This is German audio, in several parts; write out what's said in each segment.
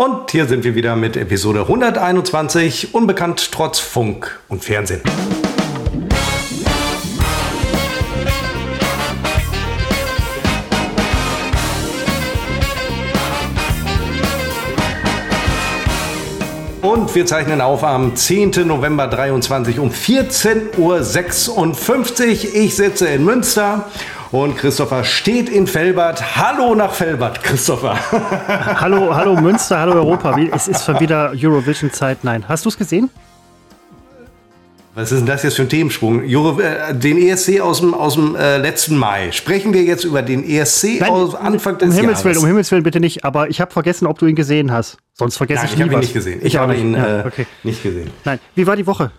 Und hier sind wir wieder mit Episode 121, Unbekannt trotz Funk und Fernsehen. Und wir zeichnen auf am 10. November 23 um 14.56 Uhr. Ich sitze in Münster und Christopher steht in Felbert. Hallo nach Felbert, Christopher. hallo, hallo Münster, hallo Europa. Es ist schon wieder Eurovision-Zeit. Nein, hast du es gesehen? Was ist denn das jetzt für ein Themensprung? Euro, äh, den ESC aus dem, aus dem äh, letzten Mai. Sprechen wir jetzt über den ESC Nein, aus Anfang des um Himmels Willen, Um Himmels Willen bitte nicht, aber ich habe vergessen, ob du ihn gesehen hast. Sonst vergesse Nein, ich, ich habe ihn nicht gesehen. Ich, ich habe ihn ja, äh, okay. nicht gesehen. Nein, wie war die Woche?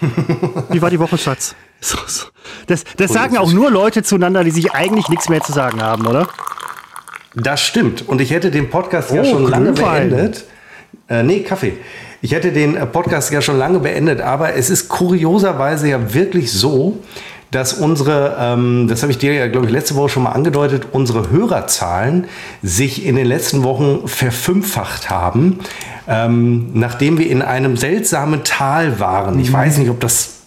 wie war die Woche, Schatz? So, so. Das, das sagen auch nur Leute zueinander, die sich eigentlich nichts mehr zu sagen haben, oder? Das stimmt. Und ich hätte den Podcast oh, ja schon lange beendet. Äh, nee, Kaffee. Ich hätte den äh, Podcast ja schon lange beendet, aber es ist kurioserweise ja wirklich so, dass unsere, ähm, das habe ich dir ja, glaube ich, letzte Woche schon mal angedeutet, unsere Hörerzahlen sich in den letzten Wochen verfünffacht haben, ähm, nachdem wir in einem seltsamen Tal waren. Ich weiß nicht, ob das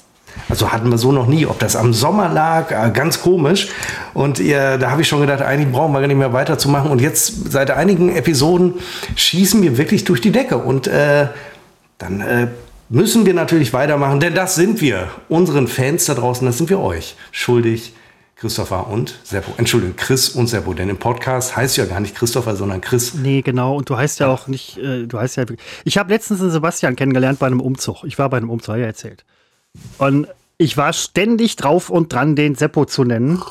also hatten wir so noch nie. Ob das am Sommer lag, äh, ganz komisch. Und ja, da habe ich schon gedacht, eigentlich brauchen wir gar nicht mehr weiterzumachen. Und jetzt seit einigen Episoden schießen wir wirklich durch die Decke. Und äh, dann äh, müssen wir natürlich weitermachen, denn das sind wir, unseren Fans da draußen, das sind wir euch schuldig. Christopher und Seppo. Entschuldigung, Chris und Seppo, denn im Podcast heißt ja gar nicht Christopher, sondern Chris. Nee, genau. Und du heißt ja auch nicht, äh, du heißt ja. Ich habe letztens den Sebastian kennengelernt bei einem Umzug. Ich war bei einem Umzug, ja erzählt. Und ich war ständig drauf und dran, den Seppo zu nennen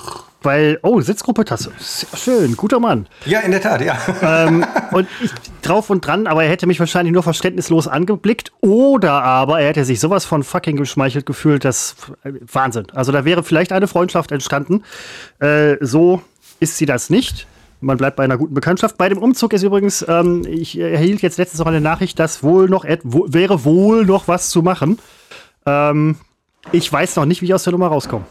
weil, oh, Sitzgruppe-Tasse. Sehr schön, guter Mann. Ja, in der Tat, ja. Ähm, und ich drauf und dran, aber er hätte mich wahrscheinlich nur verständnislos angeblickt oder aber er hätte sich sowas von fucking geschmeichelt gefühlt, das äh, Wahnsinn. Also da wäre vielleicht eine Freundschaft entstanden. Äh, so ist sie das nicht. Man bleibt bei einer guten Bekanntschaft. Bei dem Umzug ist übrigens, ähm, ich erhielt jetzt letztens noch eine Nachricht, dass wohl noch, wäre wohl noch was zu machen. Ähm, ich weiß noch nicht, wie ich aus der Nummer rauskomme.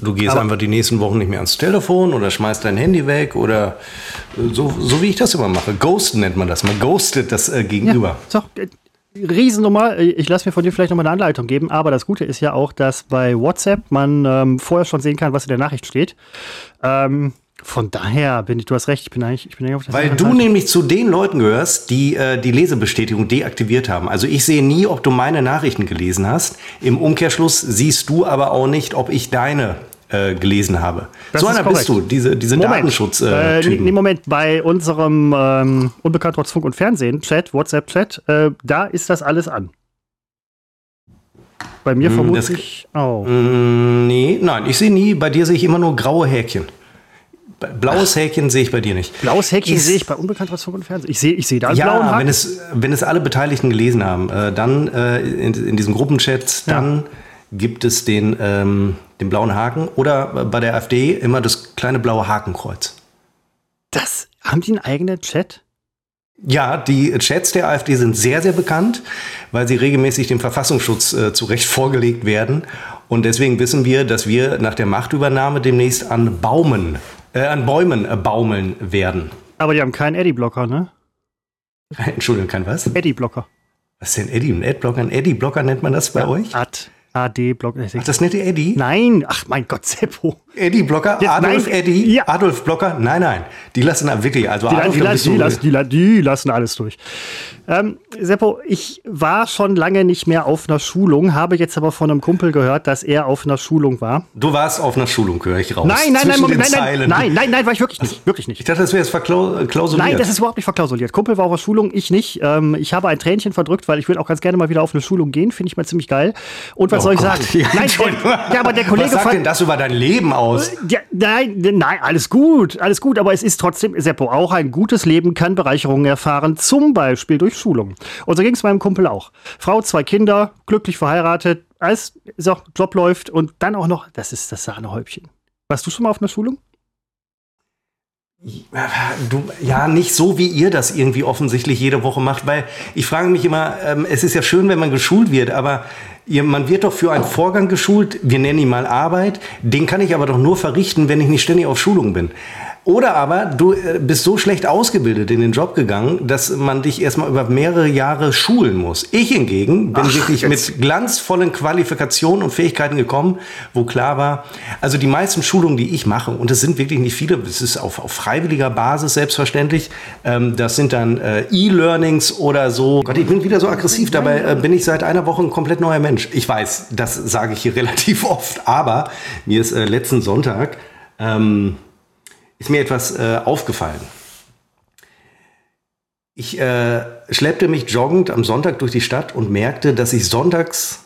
Du gehst Aber einfach die nächsten Wochen nicht mehr ans Telefon oder schmeißt dein Handy weg oder äh, so, so wie ich das immer mache. Ghosten nennt man das. Man ghostet das äh, Gegenüber. Ja, doch, äh, Riesennummer. Ich lasse mir von dir vielleicht nochmal eine Anleitung geben. Aber das Gute ist ja auch, dass bei WhatsApp man ähm, vorher schon sehen kann, was in der Nachricht steht. Ähm, von daher bin ich, du hast recht, ich bin eigentlich, ich bin eigentlich auf der Weil du nämlich zu den Leuten gehörst, die äh, die Lesebestätigung deaktiviert haben. Also ich sehe nie, ob du meine Nachrichten gelesen hast. Im Umkehrschluss siehst du aber auch nicht, ob ich deine äh, gelesen habe. Das so einer korrekt. bist du, diese, diese Datenschutz. Äh, äh, nee, Moment, bei unserem ähm, Unbekannt trotz Funk und Fernsehen, Chat, WhatsApp-Chat, äh, da ist das alles an. Bei mir hm, vermutlich auch. Oh. Nee, nein, ich sehe nie, bei dir sehe ich immer nur graue Häkchen. Blaues. Häkchen sehe ich bei dir nicht. Blaues Häkchen sehe ich bei Unbekannt Funk und Fernsehen. Ich sehe ich seh da einen ja, blauen Haken. Wenn es, wenn es alle Beteiligten gelesen haben, äh, dann äh, in, in diesem Gruppenchat, dann ja. gibt es den, ähm, den blauen Haken oder bei der AfD immer das kleine blaue Hakenkreuz. Das haben die einen eigenen Chat? Ja, die Chats der AfD sind sehr, sehr bekannt, weil sie regelmäßig dem Verfassungsschutz äh, zurecht vorgelegt werden. Und deswegen wissen wir, dass wir nach der Machtübernahme demnächst an Baumen, äh, an Bäumen äh, baumeln werden. Aber die haben keinen Eddie-Blocker, ne? Entschuldigung, kein was? Eddie-Blocker. Was ist denn Eddie? Ein Ad-Blocker? Ein Eddie-Blocker nennt man das bei ja, euch? Ad. AD-Block. Ach, das nette Eddie? Nein, ach mein Gott, Seppo. Eddie Blocker, Jetzt, Adolf nein, Eddie, ja. Adolf Blocker, nein, nein, die lassen wirklich, also die, Adolf, die, die, lassen, die, die, lassen alles durch. Ähm, Seppo, ich war schon lange nicht mehr auf einer Schulung, habe jetzt aber von einem Kumpel gehört, dass er auf einer Schulung war. Du warst auf einer Schulung, höre ich raus. Nein, nein, nein, Moment, nein, nein, nein, nein, nein, war ich wirklich nicht, wirklich nicht. Ich dachte, das wäre jetzt verklausuliert. Nein, das ist überhaupt nicht verklausuliert. Kumpel war auf einer Schulung, ich nicht. Ähm, ich habe ein Tränchen verdrückt, weil ich will auch ganz gerne mal wieder auf eine Schulung gehen, finde ich mal ziemlich geil. Und was soll ich Gott, sagen? Ja, nein, der, ja, aber der Kollege. Was sagt denn das über dein Leben aus? Ja, nein, nein, alles gut, alles gut, aber es ist trotzdem, Seppo, auch ein gutes Leben kann Bereicherungen erfahren, zum Beispiel durch Schulung. Und so ging es meinem Kumpel auch. Frau, zwei Kinder, glücklich verheiratet, alles, so, Job läuft und dann auch noch, das ist das Sahnehäubchen. Warst du schon mal auf einer Schulung? Du, ja, nicht so, wie ihr das irgendwie offensichtlich jede Woche macht, weil ich frage mich immer, ähm, es ist ja schön, wenn man geschult wird, aber ihr, man wird doch für einen Vorgang geschult, wir nennen ihn mal Arbeit, den kann ich aber doch nur verrichten, wenn ich nicht ständig auf Schulung bin. Oder aber du äh, bist so schlecht ausgebildet in den Job gegangen, dass man dich erstmal über mehrere Jahre schulen muss. Ich hingegen bin Ach, wirklich jetzt. mit glanzvollen Qualifikationen und Fähigkeiten gekommen, wo klar war, also die meisten Schulungen, die ich mache, und es sind wirklich nicht viele, es ist auf, auf freiwilliger Basis selbstverständlich, ähm, das sind dann äh, E-Learnings oder so. Gott, ich bin wieder so aggressiv, dabei äh, bin ich seit einer Woche ein komplett neuer Mensch. Ich weiß, das sage ich hier relativ oft, aber mir ist äh, letzten Sonntag ähm, ist mir etwas äh, aufgefallen. Ich äh, schleppte mich joggend am Sonntag durch die Stadt und merkte, dass ich sonntags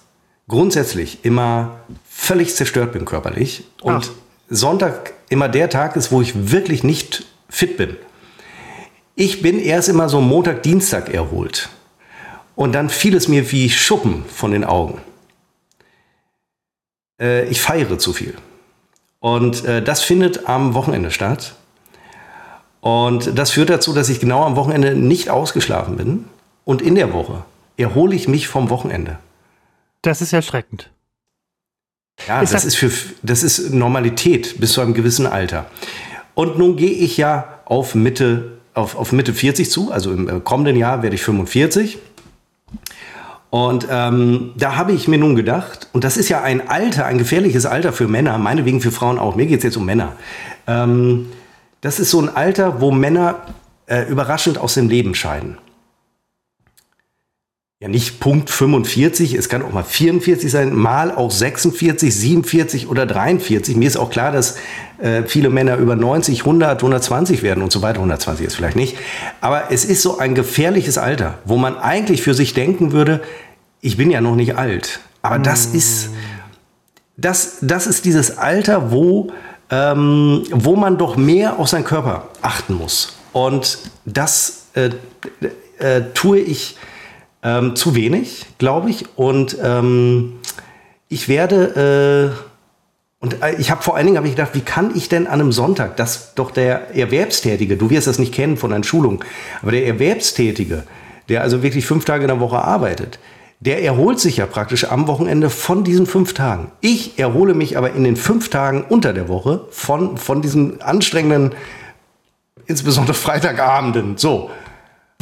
grundsätzlich immer völlig zerstört bin körperlich und Ach. Sonntag immer der Tag ist, wo ich wirklich nicht fit bin. Ich bin erst immer so Montag, Dienstag erholt. Und dann fiel es mir wie Schuppen von den Augen. Äh, ich feiere zu viel. Und äh, das findet am Wochenende statt. Und das führt dazu, dass ich genau am Wochenende nicht ausgeschlafen bin. Und in der Woche erhole ich mich vom Wochenende. Das ist erschreckend. Ja, ist das, das, ist für, das ist Normalität bis zu einem gewissen Alter. Und nun gehe ich ja auf Mitte, auf, auf Mitte 40 zu, also im äh, kommenden Jahr werde ich 45. Und ähm, da habe ich mir nun gedacht, und das ist ja ein Alter, ein gefährliches Alter für Männer, meinetwegen für Frauen auch, mir geht es jetzt um Männer. Ähm, das ist so ein Alter, wo Männer äh, überraschend aus dem Leben scheiden. Ja, nicht Punkt 45, es kann auch mal 44 sein, mal auch 46, 47 oder 43. Mir ist auch klar, dass äh, viele Männer über 90, 100, 120 werden und so weiter. 120 ist vielleicht nicht. Aber es ist so ein gefährliches Alter, wo man eigentlich für sich denken würde, ich bin ja noch nicht alt. Aber das mm. ist, das, das ist dieses Alter, wo, ähm, wo man doch mehr auf seinen Körper achten muss. Und das äh, äh, tue ich ähm, zu wenig, glaube ich. Und ähm, ich werde, äh, und äh, ich habe vor allen Dingen hab ich gedacht, wie kann ich denn an einem Sonntag, dass doch der Erwerbstätige, du wirst das nicht kennen von einer Schulung, aber der Erwerbstätige, der also wirklich fünf Tage in der Woche arbeitet, der erholt sich ja praktisch am Wochenende von diesen fünf Tagen. Ich erhole mich aber in den fünf Tagen unter der Woche von, von diesen anstrengenden, insbesondere Freitagabenden. So.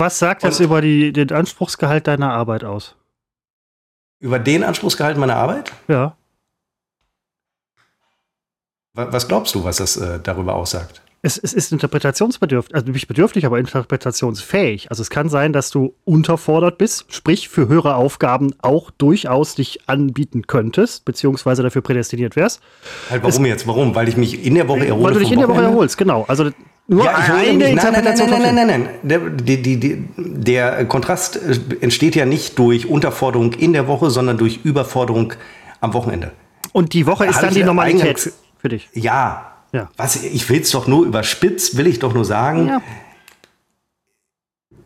Was sagt das über die, den Anspruchsgehalt deiner Arbeit aus? Über den Anspruchsgehalt meiner Arbeit? Ja. Was glaubst du, was das äh, darüber aussagt? Es, es ist interpretationsbedürftig, also nicht bedürftig, aber interpretationsfähig. Also es kann sein, dass du unterfordert bist, sprich für höhere Aufgaben auch durchaus dich anbieten könntest, beziehungsweise dafür prädestiniert wärst. Halt, warum es, jetzt? Warum? Weil ich mich in der Woche erhole? Weil du dich in der Woche erholst, genau. Also nur ja, eine Interpretation. Nein, nein, nein, nein, nein, nein. Der, die, die, der Kontrast äh, entsteht ja nicht durch Unterforderung in der Woche, sondern durch Überforderung am Wochenende. Und die Woche ist dann die Normalität für dich. Ja, ja. Was, ich will es doch nur überspitzt, will ich doch nur sagen. Ja.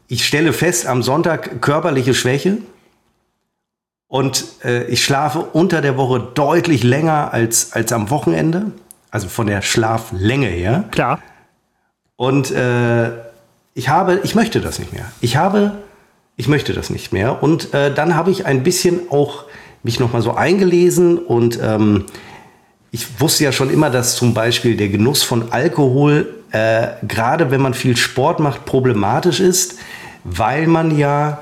Ich stelle fest am Sonntag körperliche Schwäche und äh, ich schlafe unter der Woche deutlich länger als, als am Wochenende. Also von der Schlaflänge her. Klar. Und äh, ich habe, ich möchte das nicht mehr. Ich habe, ich möchte das nicht mehr. Und äh, dann habe ich ein bisschen auch mich noch mal so eingelesen und ähm, ich wusste ja schon immer, dass zum Beispiel der Genuss von Alkohol, äh, gerade wenn man viel Sport macht, problematisch ist, weil man ja,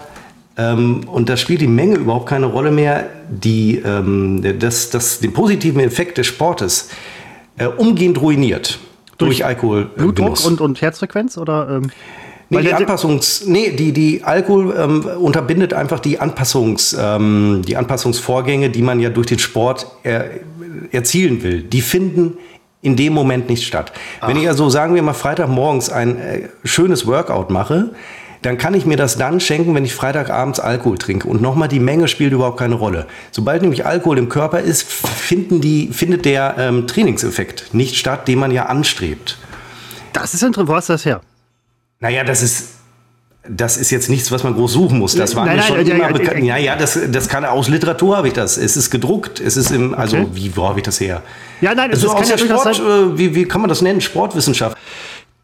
ähm, und da spielt die Menge überhaupt keine Rolle mehr, die, ähm, das, das, den positiven Effekt des Sportes äh, umgehend ruiniert durch, durch Alkohol. Blutdruck und, und Herzfrequenz oder? Ähm Nee, die Anpassungs, nee, die, die Alkohol ähm, unterbindet einfach die Anpassungs, ähm, die Anpassungsvorgänge, die man ja durch den Sport er, erzielen will. Die finden in dem Moment nicht statt. Ach. Wenn ich also, sagen wir mal, Freitagmorgens ein äh, schönes Workout mache, dann kann ich mir das dann schenken, wenn ich Freitagabends Alkohol trinke. Und nochmal, die Menge spielt überhaupt keine Rolle. Sobald nämlich Alkohol im Körper ist, finden die, findet der ähm, Trainingseffekt nicht statt, den man ja anstrebt. Das ist interessant. Wo hast du das her? Naja, das ist das ist jetzt nichts, was man groß suchen muss. Das war nein, mir schon nein, immer ja, bekannt. Ja, ja, das, das kann aus Literatur habe ich das. Es ist gedruckt. Es ist im, also okay. wie, wo habe ich das her? Ja, nein, also aus der Sport, äh, wie, wie kann man das nennen? Sportwissenschaft.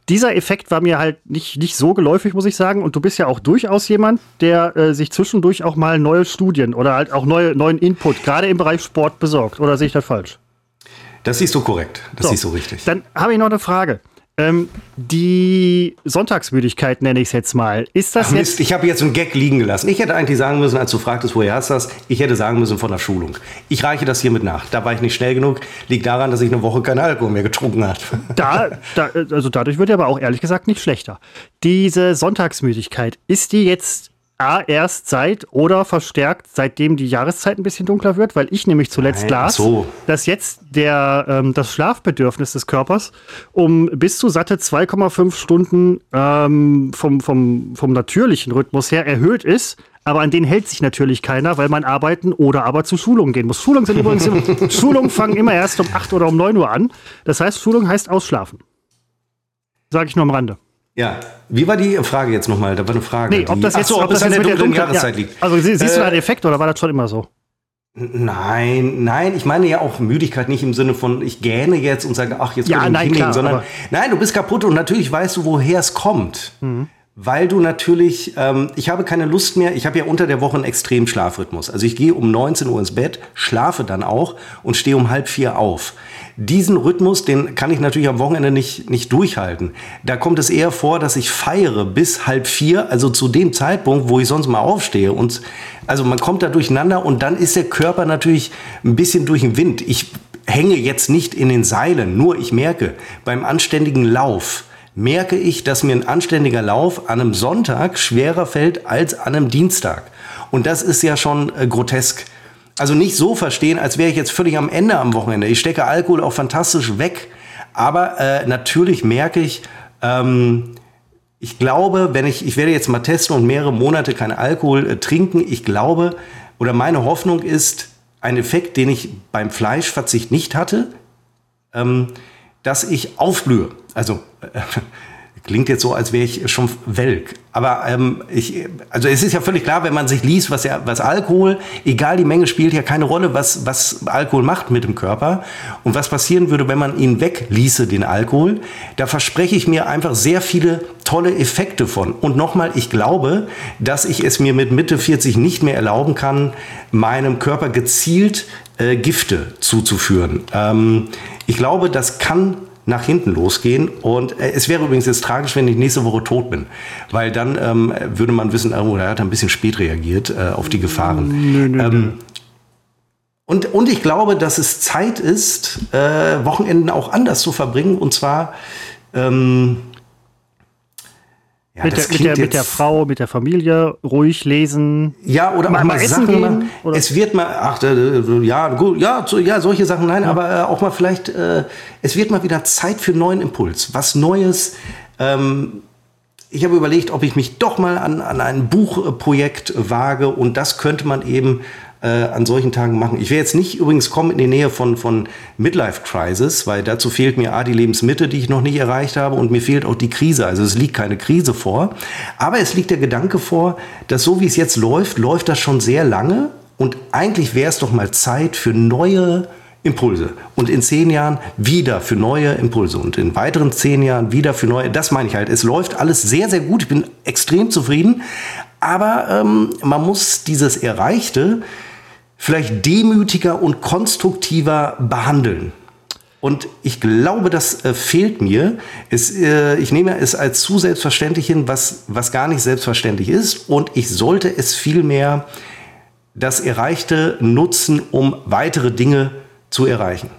Dieser Effekt war mir halt nicht, nicht so geläufig, muss ich sagen. Und du bist ja auch durchaus jemand, der äh, sich zwischendurch auch mal neue Studien oder halt auch neue, neuen Input, gerade im Bereich Sport, besorgt. Oder sehe ich das falsch? Das siehst du korrekt. Das so, siehst du richtig. Dann habe ich noch eine Frage Ähm, die Sonntagsmüdigkeit nenne ich es jetzt mal. Ist das Ach Mist, jetzt ich habe jetzt einen Gag liegen gelassen. Ich hätte eigentlich sagen müssen, als du fragtest, woher hast du das, ich hätte sagen müssen von der Schulung. Ich reiche das hiermit nach. Da war ich nicht schnell genug. Liegt daran, dass ich eine Woche keinen Alkohol mehr getrunken habe. Da, da, also dadurch wird er aber auch ehrlich gesagt nicht schlechter. Diese Sonntagsmüdigkeit, ist die jetzt A, erst seit oder verstärkt, seitdem die Jahreszeit ein bisschen dunkler wird, weil ich nämlich zuletzt Nein, las, so. dass jetzt der, ähm, das Schlafbedürfnis des Körpers um bis zu satte 2,5 Stunden ähm, vom, vom, vom natürlichen Rhythmus her erhöht ist. Aber an den hält sich natürlich keiner, weil man arbeiten oder aber zu Schulungen gehen muss. Schulungen sind übrigens, Schulungen fangen immer erst um 8 oder um 9 Uhr an. Das heißt, Schulung heißt ausschlafen. Sage ich nur am Rande. Ja, wie war die Frage jetzt nochmal? Da war eine Frage. Nee, ob das jetzt, so, ob, das, an der dunklen Jahreszeit ja. liegt. Also siehst äh, du da einen Effekt oder war das schon immer so? Nein, nein, ich meine ja auch Müdigkeit nicht im Sinne von, ich gähne jetzt und sage, ach, jetzt ja, kann ich nein, hinlegen, sondern nein, du bist kaputt und natürlich weißt du, woher es kommt. Mhm. Weil du natürlich, ähm, ich habe keine Lust mehr, ich habe ja unter der Woche einen extremen Schlafrhythmus. Also ich gehe um 19 Uhr ins Bett, schlafe dann auch und stehe um halb vier auf. Diesen Rhythmus, den kann ich natürlich am Wochenende nicht, nicht durchhalten. Da kommt es eher vor, dass ich feiere bis halb vier, also zu dem Zeitpunkt, wo ich sonst mal aufstehe. Und also man kommt da durcheinander und dann ist der Körper natürlich ein bisschen durch den Wind. Ich hänge jetzt nicht in den Seilen, nur ich merke beim anständigen Lauf, merke ich, dass mir ein anständiger Lauf an einem Sonntag schwerer fällt als an einem Dienstag. Und das ist ja schon äh, grotesk. Also nicht so verstehen, als wäre ich jetzt völlig am Ende am Wochenende. Ich stecke Alkohol auch fantastisch weg. Aber äh, natürlich merke ich, ähm, ich glaube, wenn ich, ich werde jetzt mal testen und mehrere Monate keinen Alkohol äh, trinken, ich glaube, oder meine Hoffnung ist, ein Effekt, den ich beim Fleischverzicht nicht hatte, ähm, dass ich aufblühe. Also Klingt jetzt so, als wäre ich schon welk. Aber ähm, ich, also es ist ja völlig klar, wenn man sich liest, was, ja, was Alkohol, egal die Menge, spielt ja keine Rolle, was, was Alkohol macht mit dem Körper. Und was passieren würde, wenn man ihn wegließe, den Alkohol, da verspreche ich mir einfach sehr viele tolle Effekte von. Und nochmal, ich glaube, dass ich es mir mit Mitte 40 nicht mehr erlauben kann, meinem Körper gezielt äh, Gifte zuzuführen. Ähm, ich glaube, das kann nach hinten losgehen. Und äh, es wäre übrigens jetzt tragisch, wenn ich nächste Woche tot bin, weil dann ähm, würde man wissen, oh, er hat ein bisschen spät reagiert äh, auf die Gefahren. Nö, nö, ähm, und, und ich glaube, dass es Zeit ist, äh, Wochenenden auch anders zu verbringen. Und zwar ähm, ja, mit, der, mit, der, mit der Frau, mit der Familie, ruhig lesen. Ja, oder mal, mal essen Sachen, gehen. Oder? Es wird mal, ach, äh, ja, gut, ja, so, ja, solche Sachen, nein, ja. aber äh, auch mal vielleicht, äh, es wird mal wieder Zeit für neuen Impuls, was Neues. Ähm, ich habe überlegt, ob ich mich doch mal an, an ein Buchprojekt wage und das könnte man eben äh, an solchen Tagen machen. Ich will jetzt nicht übrigens kommen in die Nähe von, von Midlife Crisis, weil dazu fehlt mir A, die Lebensmitte, die ich noch nicht erreicht habe und mir fehlt auch die Krise. Also es liegt keine Krise vor. Aber es liegt der Gedanke vor, dass so wie es jetzt läuft, läuft das schon sehr lange und eigentlich wäre es doch mal Zeit für neue Impulse. Und in zehn Jahren wieder für neue Impulse. Und in weiteren zehn Jahren wieder für neue. Das meine ich halt. Es läuft alles sehr, sehr gut. Ich bin extrem zufrieden. Aber ähm, man muss dieses Erreichte vielleicht demütiger und konstruktiver behandeln. Und ich glaube, das äh, fehlt mir. Es, äh, ich nehme es als zu selbstverständlich hin, was, was gar nicht selbstverständlich ist. Und ich sollte es vielmehr das Erreichte nutzen, um weitere Dinge zu erreichen.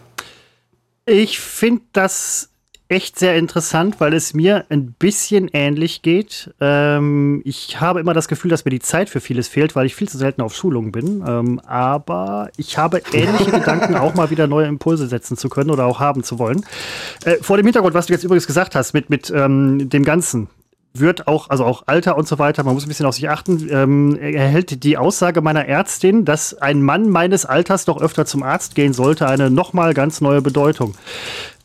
Ich finde das echt sehr interessant, weil es mir ein bisschen ähnlich geht. Ähm, ich habe immer das Gefühl, dass mir die Zeit für vieles fehlt, weil ich viel zu selten auf Schulungen bin. Ähm, aber ich habe ähnliche Gedanken, auch mal wieder neue Impulse setzen zu können oder auch haben zu wollen. Äh, vor dem Hintergrund, was du jetzt übrigens gesagt hast, mit, mit ähm, dem Ganzen, wird auch, also auch Alter und so weiter, man muss ein bisschen auf sich achten, ähm, erhält die Aussage meiner Ärztin, dass ein Mann meines Alters doch öfter zum Arzt gehen sollte, eine nochmal ganz neue Bedeutung.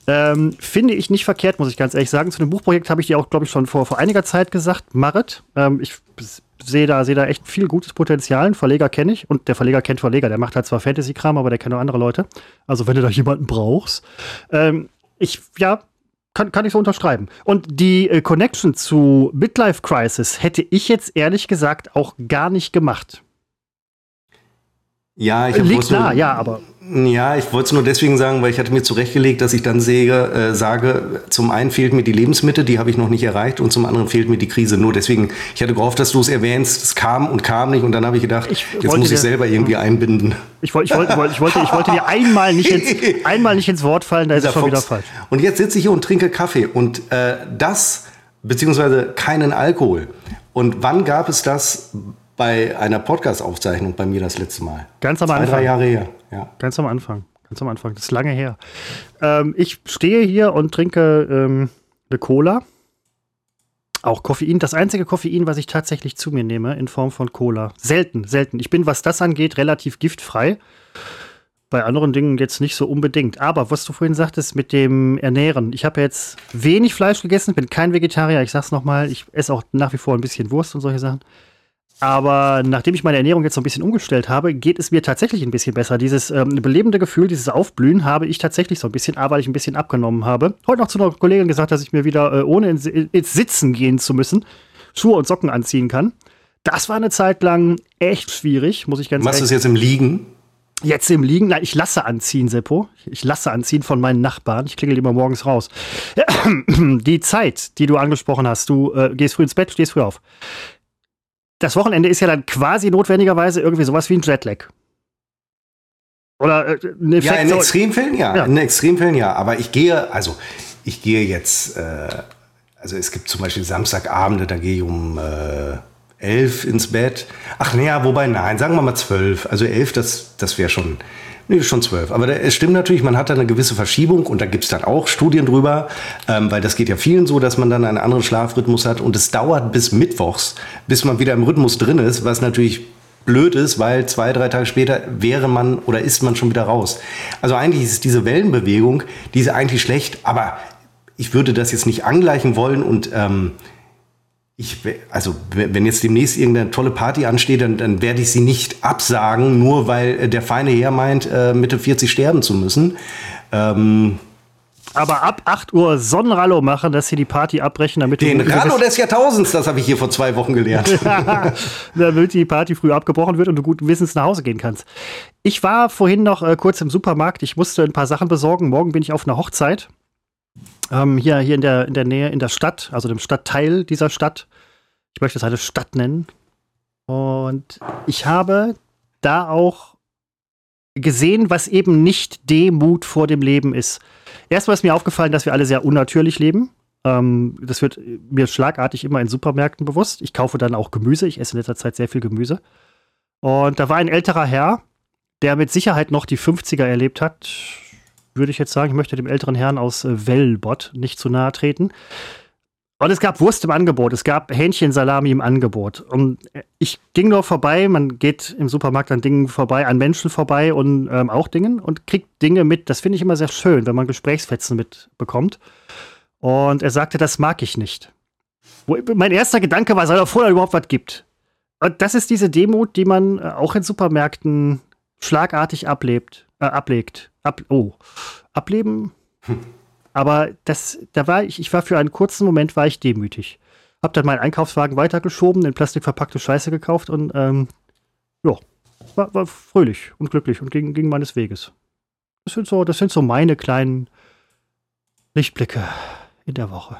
Ähm, finde ich nicht verkehrt, muss ich ganz ehrlich sagen. Zu dem Buchprojekt habe ich dir auch, glaube ich, schon vor, vor einiger Zeit gesagt. Marit, ähm, ich sehe da, seh da echt viel gutes Potenzial. Einen Verleger kenne ich und der Verleger kennt Verleger. Der macht halt zwar Fantasy-Kram, aber der kennt auch andere Leute. Also, wenn du da jemanden brauchst. Ähm, ich, ja, kann, kann ich so unterschreiben. Und die äh, Connection zu Midlife Crisis hätte ich jetzt ehrlich gesagt auch gar nicht gemacht. Ja, ich Liegt nah, ja, aber. Ja, ich wollte es nur deswegen sagen, weil ich hatte mir zurechtgelegt, dass ich dann sehe, äh, sage, zum einen fehlt mir die Lebensmittel, die habe ich noch nicht erreicht, und zum anderen fehlt mir die Krise. Nur deswegen, ich hatte gehofft, dass du es erwähnst. Es kam und kam nicht, und dann habe ich gedacht, ich jetzt muss ich selber irgendwie einbinden. Ich, wollte, ich, wollte, ich, wollte, ich wollte dir einmal nicht ins, einmal nicht ins Wort fallen, da ist es schon Fuchs. wieder falsch. Und jetzt sitze ich hier und trinke Kaffee und äh, das, beziehungsweise keinen Alkohol. Und wann gab es das bei einer Podcast-Aufzeichnung bei mir das letzte Mal. Ganz am Zwei, Anfang. drei Jahre her. Ja. Ganz am Anfang. Ganz am Anfang. Das ist lange her. Ähm, ich stehe hier und trinke ähm, eine Cola. Auch Koffein. Das einzige Koffein, was ich tatsächlich zu mir nehme, in Form von Cola. Selten, selten. Ich bin, was das angeht, relativ giftfrei. Bei anderen Dingen jetzt nicht so unbedingt. Aber was du vorhin sagtest mit dem Ernähren. Ich habe jetzt wenig Fleisch gegessen, bin kein Vegetarier. Ich sag's nochmal, ich esse auch nach wie vor ein bisschen Wurst und solche Sachen. Aber nachdem ich meine Ernährung jetzt so ein bisschen umgestellt habe, geht es mir tatsächlich ein bisschen besser. Dieses ähm, belebende Gefühl, dieses Aufblühen habe ich tatsächlich so ein bisschen, aber weil ich ein bisschen abgenommen habe. Heute noch zu einer Kollegin gesagt, dass ich mir wieder, äh, ohne ins, ins Sitzen gehen zu müssen, Schuhe und Socken anziehen kann. Das war eine Zeit lang echt schwierig, muss ich ganz Machst du es jetzt im Liegen? Jetzt im Liegen? Nein, ich lasse anziehen, Seppo. Ich lasse anziehen von meinen Nachbarn. Ich klingel immer morgens raus. Die Zeit, die du angesprochen hast, du äh, gehst früh ins Bett, stehst früh auf das Wochenende ist ja dann quasi notwendigerweise irgendwie sowas wie ein Jetlag. Oder äh, ein Effekt. Ja, in Extremfällen ja. ja. In Extremfällen ja. Aber ich gehe, also ich gehe jetzt, äh, also es gibt zum Beispiel Samstagabende, da gehe ich um äh, elf ins Bett. Ach naja, wobei nein, sagen wir mal zwölf. Also elf, das, das wäre schon Nee, schon zwölf. Aber es stimmt natürlich, man hat da eine gewisse Verschiebung und da gibt es dann auch Studien drüber, ähm, weil das geht ja vielen so, dass man dann einen anderen Schlafrhythmus hat und es dauert bis Mittwochs, bis man wieder im Rhythmus drin ist, was natürlich blöd ist, weil zwei, drei Tage später wäre man oder ist man schon wieder raus. Also eigentlich ist diese Wellenbewegung, die ist eigentlich schlecht, aber ich würde das jetzt nicht angleichen wollen und ähm, ich, also wenn jetzt demnächst irgendeine tolle Party ansteht, dann, dann werde ich sie nicht absagen, nur weil äh, der feine Herr meint, äh, Mitte 40 sterben zu müssen. Ähm, aber ab 8 Uhr Sonnenrallo machen, dass sie die Party abbrechen, damit Den Rallo des Jahrtausends, das habe ich hier vor zwei Wochen gelernt. damit die Party früh abgebrochen wird und du guten Wissens nach Hause gehen kannst. Ich war vorhin noch äh, kurz im Supermarkt. Ich musste ein paar Sachen besorgen. Morgen bin ich auf einer Hochzeit ähm, hier, hier in, der, in der Nähe, in der Stadt, also dem Stadtteil dieser Stadt. Ich möchte es eine Stadt nennen. Und ich habe da auch gesehen, was eben nicht Demut vor dem Leben ist. Erstmal ist mir aufgefallen, dass wir alle sehr unnatürlich leben. Ähm, das wird mir schlagartig immer in Supermärkten bewusst. Ich kaufe dann auch Gemüse. Ich esse in letzter Zeit sehr viel Gemüse. Und da war ein älterer Herr, der mit Sicherheit noch die 50er erlebt hat würde ich jetzt sagen. Ich möchte dem älteren Herrn aus äh, Wellbott nicht zu nahe treten. Und es gab Wurst im Angebot, es gab Hähnchensalami im Angebot. Und äh, ich ging nur vorbei, man geht im Supermarkt an Dingen vorbei, an Menschen vorbei und ähm, auch Dingen und kriegt Dinge mit. Das finde ich immer sehr schön, wenn man Gesprächsfetzen mitbekommt. Und er sagte, das mag ich nicht. Wo, mein erster Gedanke war, sei doch vorher überhaupt was gibt. Und das ist diese Demut, die man äh, auch in Supermärkten schlagartig ablebt, äh, ablegt. Ab, oh, ableben. Hm. Aber das, da war ich, ich war für einen kurzen Moment war ich demütig. Hab dann meinen Einkaufswagen weitergeschoben, in Plastik verpackte Scheiße gekauft und ähm, ja, war, war fröhlich und glücklich und ging, ging meines Weges. Das sind so, das sind so meine kleinen Lichtblicke in der Woche.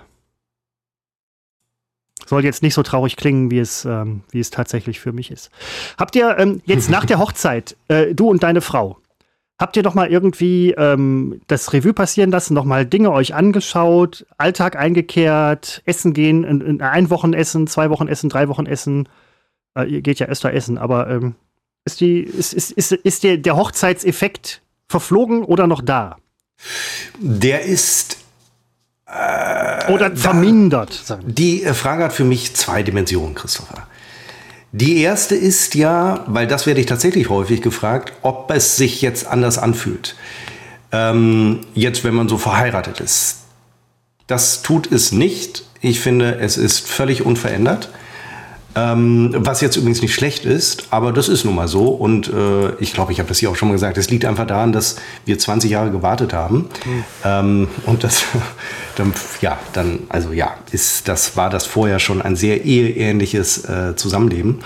Soll jetzt nicht so traurig klingen, wie es, ähm, wie es tatsächlich für mich ist. Habt ihr ähm, jetzt nach der Hochzeit, äh, du und deine Frau, habt ihr doch mal irgendwie ähm, das Revue passieren lassen, noch mal Dinge euch angeschaut, Alltag eingekehrt, Essen gehen, in, in ein Wochen essen, zwei Wochen essen, drei Wochen essen? Äh, ihr geht ja öfter essen, aber ähm, ist, die, ist, ist, ist, ist der, der Hochzeitseffekt verflogen oder noch da? Der ist äh, Oder vermindert. Die äh, Frage hat für mich zwei Dimensionen, Christopher. Die erste ist ja, weil das werde ich tatsächlich häufig gefragt, ob es sich jetzt anders anfühlt. Ähm, jetzt, wenn man so verheiratet ist. Das tut es nicht. Ich finde, es ist völlig unverändert. Ähm, was jetzt übrigens nicht schlecht ist, aber das ist nun mal so. Und äh, ich glaube, ich habe das hier auch schon mal gesagt. Es liegt einfach daran, dass wir 20 Jahre gewartet haben. Mhm. Ähm, und das, dann, ja, dann, also ja, ist, das war das vorher schon ein sehr eheähnliches äh, Zusammenleben.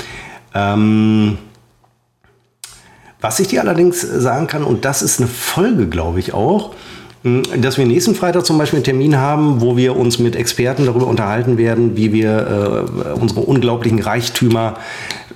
Ähm, Was ich dir allerdings sagen kann, und das ist eine Folge, glaube ich auch, dass wir nächsten Freitag zum Beispiel einen Termin haben, wo wir uns mit Experten darüber unterhalten werden, wie wir äh, unsere unglaublichen Reichtümer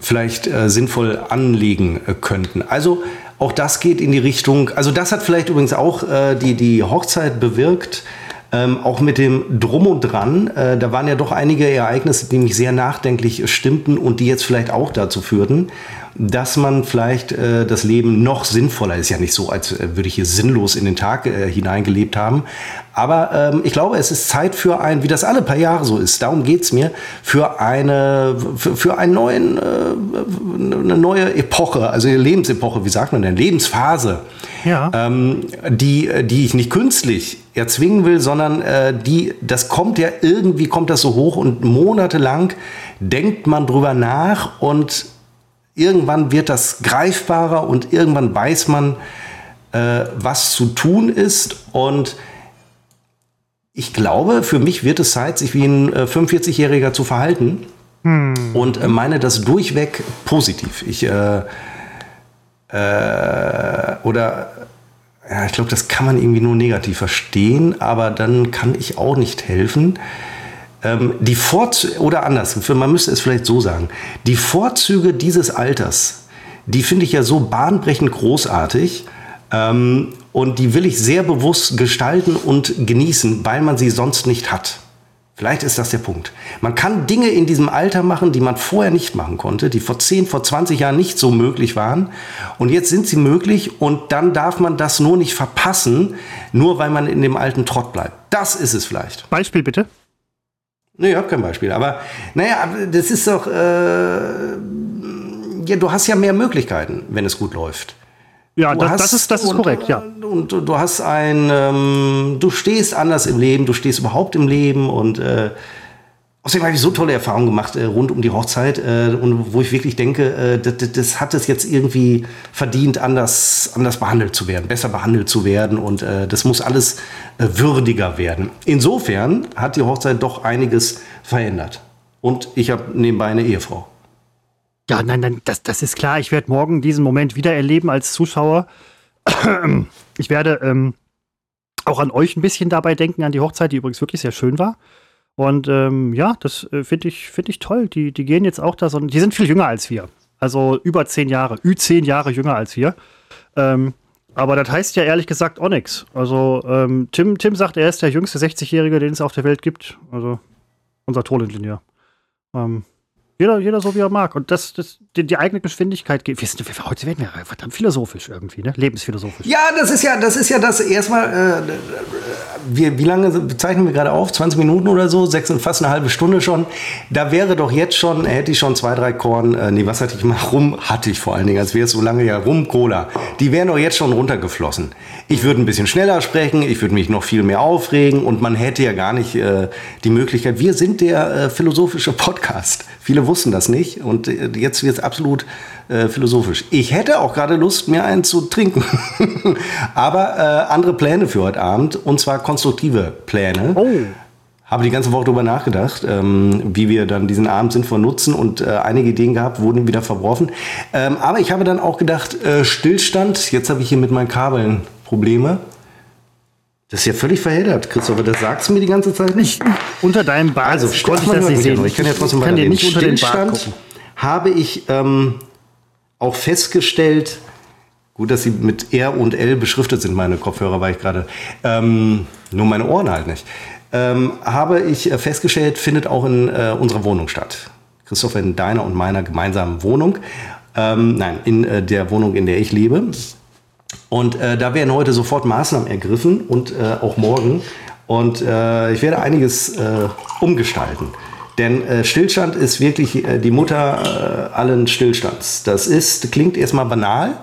vielleicht äh, sinnvoll anlegen äh, könnten. Also auch das geht in die Richtung, also das hat vielleicht übrigens auch äh, die, die Hochzeit bewirkt, ähm, auch mit dem Drum und Dran. Äh, da waren ja doch einige Ereignisse, die mich sehr nachdenklich stimmten und die jetzt vielleicht auch dazu führten, dass man vielleicht äh, das Leben noch sinnvoller ist. Ja nicht so, als äh, würde ich hier sinnlos in den Tag äh, hineingelebt haben. Aber ähm, ich glaube, es ist Zeit für ein, wie das alle paar Jahre so ist, darum geht's mir, für eine, für, für einen neuen, äh, eine neue Epoche, also Lebensepoche, wie sagt man denn, Lebensphase, ja. ähm, die, die ich nicht künstlich erzwingen will, sondern äh, die, das kommt ja irgendwie, kommt das so hoch und monatelang denkt man drüber nach und Irgendwann wird das greifbarer und irgendwann weiß man, äh, was zu tun ist. Und ich glaube, für mich wird es Zeit, sich wie ein äh, 45-Jähriger zu verhalten. Hm. Und äh, meine das durchweg positiv. Ich, äh, äh, oder, ja, ich glaube, das kann man irgendwie nur negativ verstehen, aber dann kann ich auch nicht helfen. Ähm, die Vorzüge, oder anders, man müsste es vielleicht so sagen, die Vorzüge dieses Alters, die finde ich ja so bahnbrechend großartig. Ähm, und die will ich sehr bewusst gestalten und genießen, weil man sie sonst nicht hat. Vielleicht ist das der Punkt. Man kann Dinge in diesem Alter machen, die man vorher nicht machen konnte, die vor 10, vor 20 Jahren nicht so möglich waren. Und jetzt sind sie möglich und dann darf man das nur nicht verpassen, nur weil man in dem alten Trott bleibt. Das ist es vielleicht. Beispiel bitte. Nee, ich habe kein Beispiel. Aber naja, das ist doch. Äh, ja, du hast ja mehr Möglichkeiten, wenn es gut läuft. Ja, das, das, ist, das ist und, korrekt, ja. Und, und, du hast ein, ähm, du stehst anders im Leben, du stehst überhaupt im Leben und äh, Außerdem habe ich so tolle Erfahrungen gemacht äh, rund um die Hochzeit äh, und wo ich wirklich denke, äh, das, das, hat es jetzt irgendwie verdient, anders, anders behandelt zu werden, besser behandelt zu werden und äh, das muss alles äh, würdiger werden. Insofern hat die Hochzeit doch einiges verändert. Und ich habe nebenbei eine Ehefrau. Ja, nein, nein, das, das ist klar. Ich werde morgen diesen Moment wieder erleben als Zuschauer. Ich werde ähm, auch an euch ein bisschen dabei denken, an die Hochzeit, die übrigens wirklich sehr schön war. Und ähm, ja, das äh, finde ich, find ich toll. Die, die gehen jetzt auch da so. Die sind viel jünger als wir. Also über zehn Jahre, ü zehn Jahre jünger als wir. Ähm, aber das heißt ja ehrlich gesagt auch nichts. Also ähm, Tim, Tim sagt, er ist der jüngste 60-Jährige, den es auf der Welt gibt. Also unser Toningenieur. Ähm, jeder, jeder so, wie er mag. Und das, das, die, die eigene Geschwindigkeit geht. Wir sind, wir, heute werden wir verdammt philosophisch irgendwie, ne? Lebensphilosophisch. Ja, das ist ja, das ist ja das erstmal. Äh, wir, wie lange bezeichnen wir gerade auf? 20 Minuten oder so? Sechs, fast eine halbe Stunde schon. Da wäre doch jetzt schon, hätte ich schon zwei, drei Korn, äh, nee, was hatte ich mal? Rum hatte ich vor allen Dingen, als wäre es so lange ja Rum, Cola. Die wären doch jetzt schon runtergeflossen. Ich würde ein bisschen schneller sprechen, ich würde mich noch viel mehr aufregen und man hätte ja gar nicht äh, die Möglichkeit. Wir sind der äh, philosophische Podcast. Viele wussten das nicht und äh, jetzt wird es absolut äh, philosophisch. Ich hätte auch gerade Lust, mir einen zu trinken. Aber äh, andere Pläne für heute Abend und zwar konstruktive Pläne. Oh. Habe die ganze Woche darüber nachgedacht, ähm, wie wir dann diesen Abend sinnvoll nutzen und äh, einige Ideen gehabt, wurden wieder verworfen. Ähm, aber ich habe dann auch gedacht, äh, Stillstand, jetzt habe ich hier mit meinen Kabeln Probleme. Das ist ja völlig verheddert, Christopher. Das sagst du mir die ganze Zeit nicht. Unter deinem Bart also, konnte ich das nicht sehen. Ich kann ja trotzdem dir nicht unter den Bart gucken. habe ich ähm, auch festgestellt, gut, dass sie mit R und L beschriftet sind, meine Kopfhörer, weil ich gerade, ähm, nur meine Ohren halt nicht, ähm, habe ich äh, festgestellt, findet auch in äh, unserer Wohnung statt. Christopher, in deiner und meiner gemeinsamen Wohnung. Ähm, nein, in äh, der Wohnung, in der ich lebe. Und äh, da werden heute sofort Maßnahmen ergriffen und äh, auch morgen. Und äh, ich werde einiges äh, umgestalten. Denn äh, Stillstand ist wirklich äh, die Mutter allen Stillstands. Das ist, klingt erstmal banal,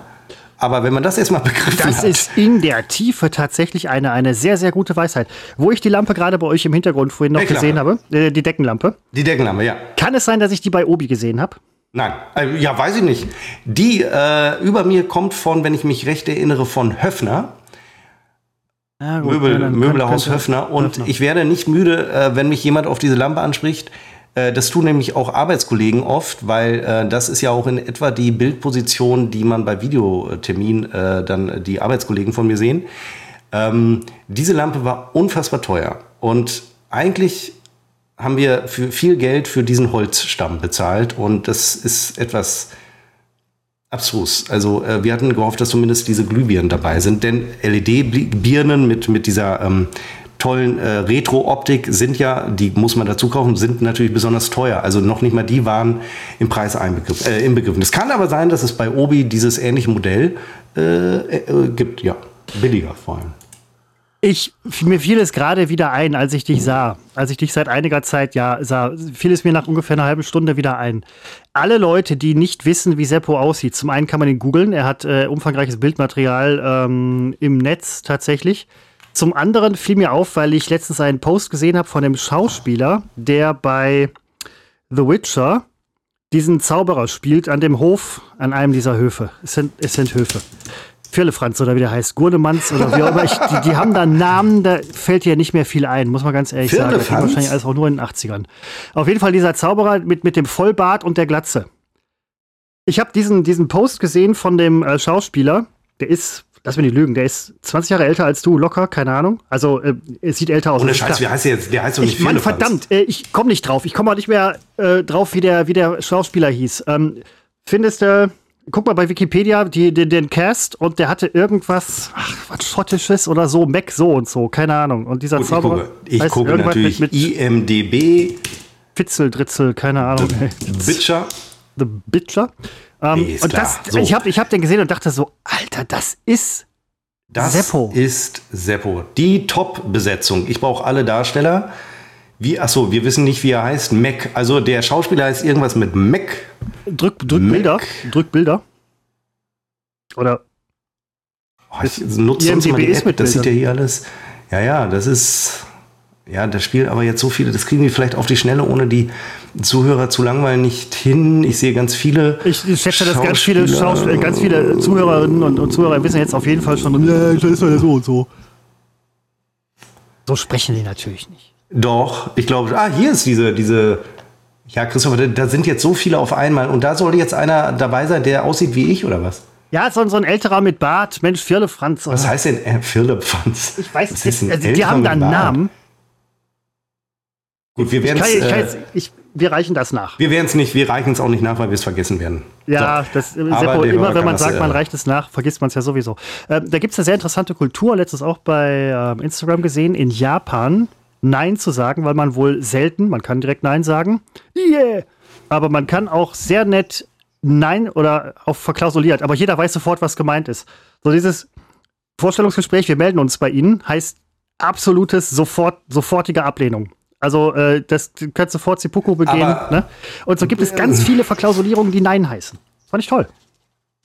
aber wenn man das erstmal begriffen das hat. Das ist in der Tiefe tatsächlich eine, eine sehr, sehr gute Weisheit. Wo ich die Lampe gerade bei euch im Hintergrund vorhin noch gesehen habe, die Deckenlampe. Die Deckenlampe, ja. Kann es sein, dass ich die bei Obi gesehen habe? Nein, äh, ja, weiß ich nicht. Die äh, über mir kommt von, wenn ich mich recht erinnere, von Höfner. Ja, gut, Möbel, Möbelhaus Höfner. Und Höfner. ich werde nicht müde, äh, wenn mich jemand auf diese Lampe anspricht, Äh, das tun nämlich auch Arbeitskollegen oft, weil äh, das ist ja auch in etwa die Bildposition, die man bei Videotermin äh, dann die Arbeitskollegen von mir sehen. Ähm, diese Lampe war unfassbar teuer und eigentlich haben wir für viel Geld für diesen Holzstamm bezahlt und das ist etwas abstrus. Also äh, wir hatten gehofft, dass zumindest diese Glühbirnen dabei sind, denn LED-Birnen mit, mit dieser ähm, tollen äh, Retro-Optik sind ja, die muss man dazu kaufen, sind natürlich besonders teuer. Also noch nicht mal die waren im Preis einbegriff, äh, inbegriffen. Es kann aber sein, dass es bei Obi dieses ähnliche Modell äh, äh gibt, ja, billiger vor allem. Ich, mir fiel es gerade wieder ein, als ich dich sah. Als ich dich seit einiger Zeit ja sah, fiel es mir nach ungefähr einer halben Stunde wieder ein. Alle Leute, die nicht wissen, wie Seppo aussieht, zum einen kann man ihn googeln, er hat äh, umfangreiches Bildmaterial ähm, im Netz tatsächlich. Zum anderen fiel mir auf, weil ich letztens einen Post gesehen habe von einem Schauspieler, der bei The Witcher diesen Zauberer spielt an dem Hof, an einem dieser Höfe. Es sind, es sind Höfe. Firlefranz oder wie der heißt, Gurnemanns oder wie auch immer. Ich, die, die, haben da Namen, da fällt dir nicht mehr viel ein, muss man ganz ehrlich sagen. Das wahrscheinlich alles auch nur in den 80ern. Auf jeden Fall dieser Zauberer mit, mit dem Vollbart und der Glatze. Ich habe diesen, diesen Post gesehen von dem äh, Schauspieler, der ist, lass mir nicht lügen, der ist 20 Jahre älter als du, locker, keine Ahnung. Also, äh, er sieht älter aus. Ohne Scheiß, wie heißt der jetzt? Der heißt doch nicht ich, Mann, verdammt, äh, ich komme nicht drauf. Ich komme auch nicht mehr äh, drauf, wie der, wie der Schauspieler hieß. Ähm, findest du guck mal bei Wikipedia die, den, den Cast und der hatte irgendwas, ach, was Schottisches oder so, Mac so und so, keine Ahnung. Und dieser Gut, Zauberer. Ich gucke, ich gucke natürlich mit, mit IMDB. Fitzel, Dritzel, keine Ahnung. The Bitcher. The Bitcher. Ähm, nee, und das, so. ich habe ich hab den gesehen und dachte so, Alter, das ist das Seppo. ist Seppo. Die Top-Besetzung. Ich brauche alle Darsteller. Wie, achso, wir wissen nicht, wie er heißt. Mac. Also der Schauspieler heißt irgendwas mit Mac. Drück, drück Mac. Bilder. Drück Bilder. Oder. Oh, ich nutze sonst mal die App. Das sieht ja hier alles. Ja, ja, das ist. Ja, das spielt aber jetzt so viele, das kriegen wir vielleicht auf die Schnelle, ohne die Zuhörer zu langweilen, nicht hin. Ich sehe ganz viele. Ich schätze, dass ganz viele, ganz viele Zuhörerinnen und, und, Zuhörer wissen jetzt auf jeden Fall schon, ja, das ist ja so und so. So sprechen die natürlich nicht. Doch, ich glaube, ah, hier ist diese, diese, ja, Christopher, da sind jetzt so viele auf einmal und da soll jetzt einer dabei sein, der aussieht wie ich oder was? Ja, so, so ein älterer mit Bart, Mensch, Firlefanz. Was heißt denn äh, Firlefanz? Ich weiß nicht, also, die haben da einen Namen. Gut, wir werden es. Äh, wir reichen das nach. Wir werden es nicht, wir reichen es auch nicht nach, weil wir es vergessen werden. Ja, so. das Seppo, immer wenn man sagt, man reicht es nach, vergisst man es ja sowieso. Ähm, da gibt es eine sehr interessante Kultur, letztes auch bei ähm, Instagram gesehen. In Japan Nein zu sagen, weil man wohl selten, man kann direkt Nein sagen. Yeah! Aber man kann auch sehr nett Nein oder auch verklausuliert, aber jeder weiß sofort, was gemeint ist. So dieses Vorstellungsgespräch, wir melden uns bei Ihnen, heißt absolutes sofort, sofortige Ablehnung. Also äh, das könnte sofort Seppuku begehen. ne? Und so gibt es ganz viele Verklausulierungen, die Nein heißen. Fand ich toll.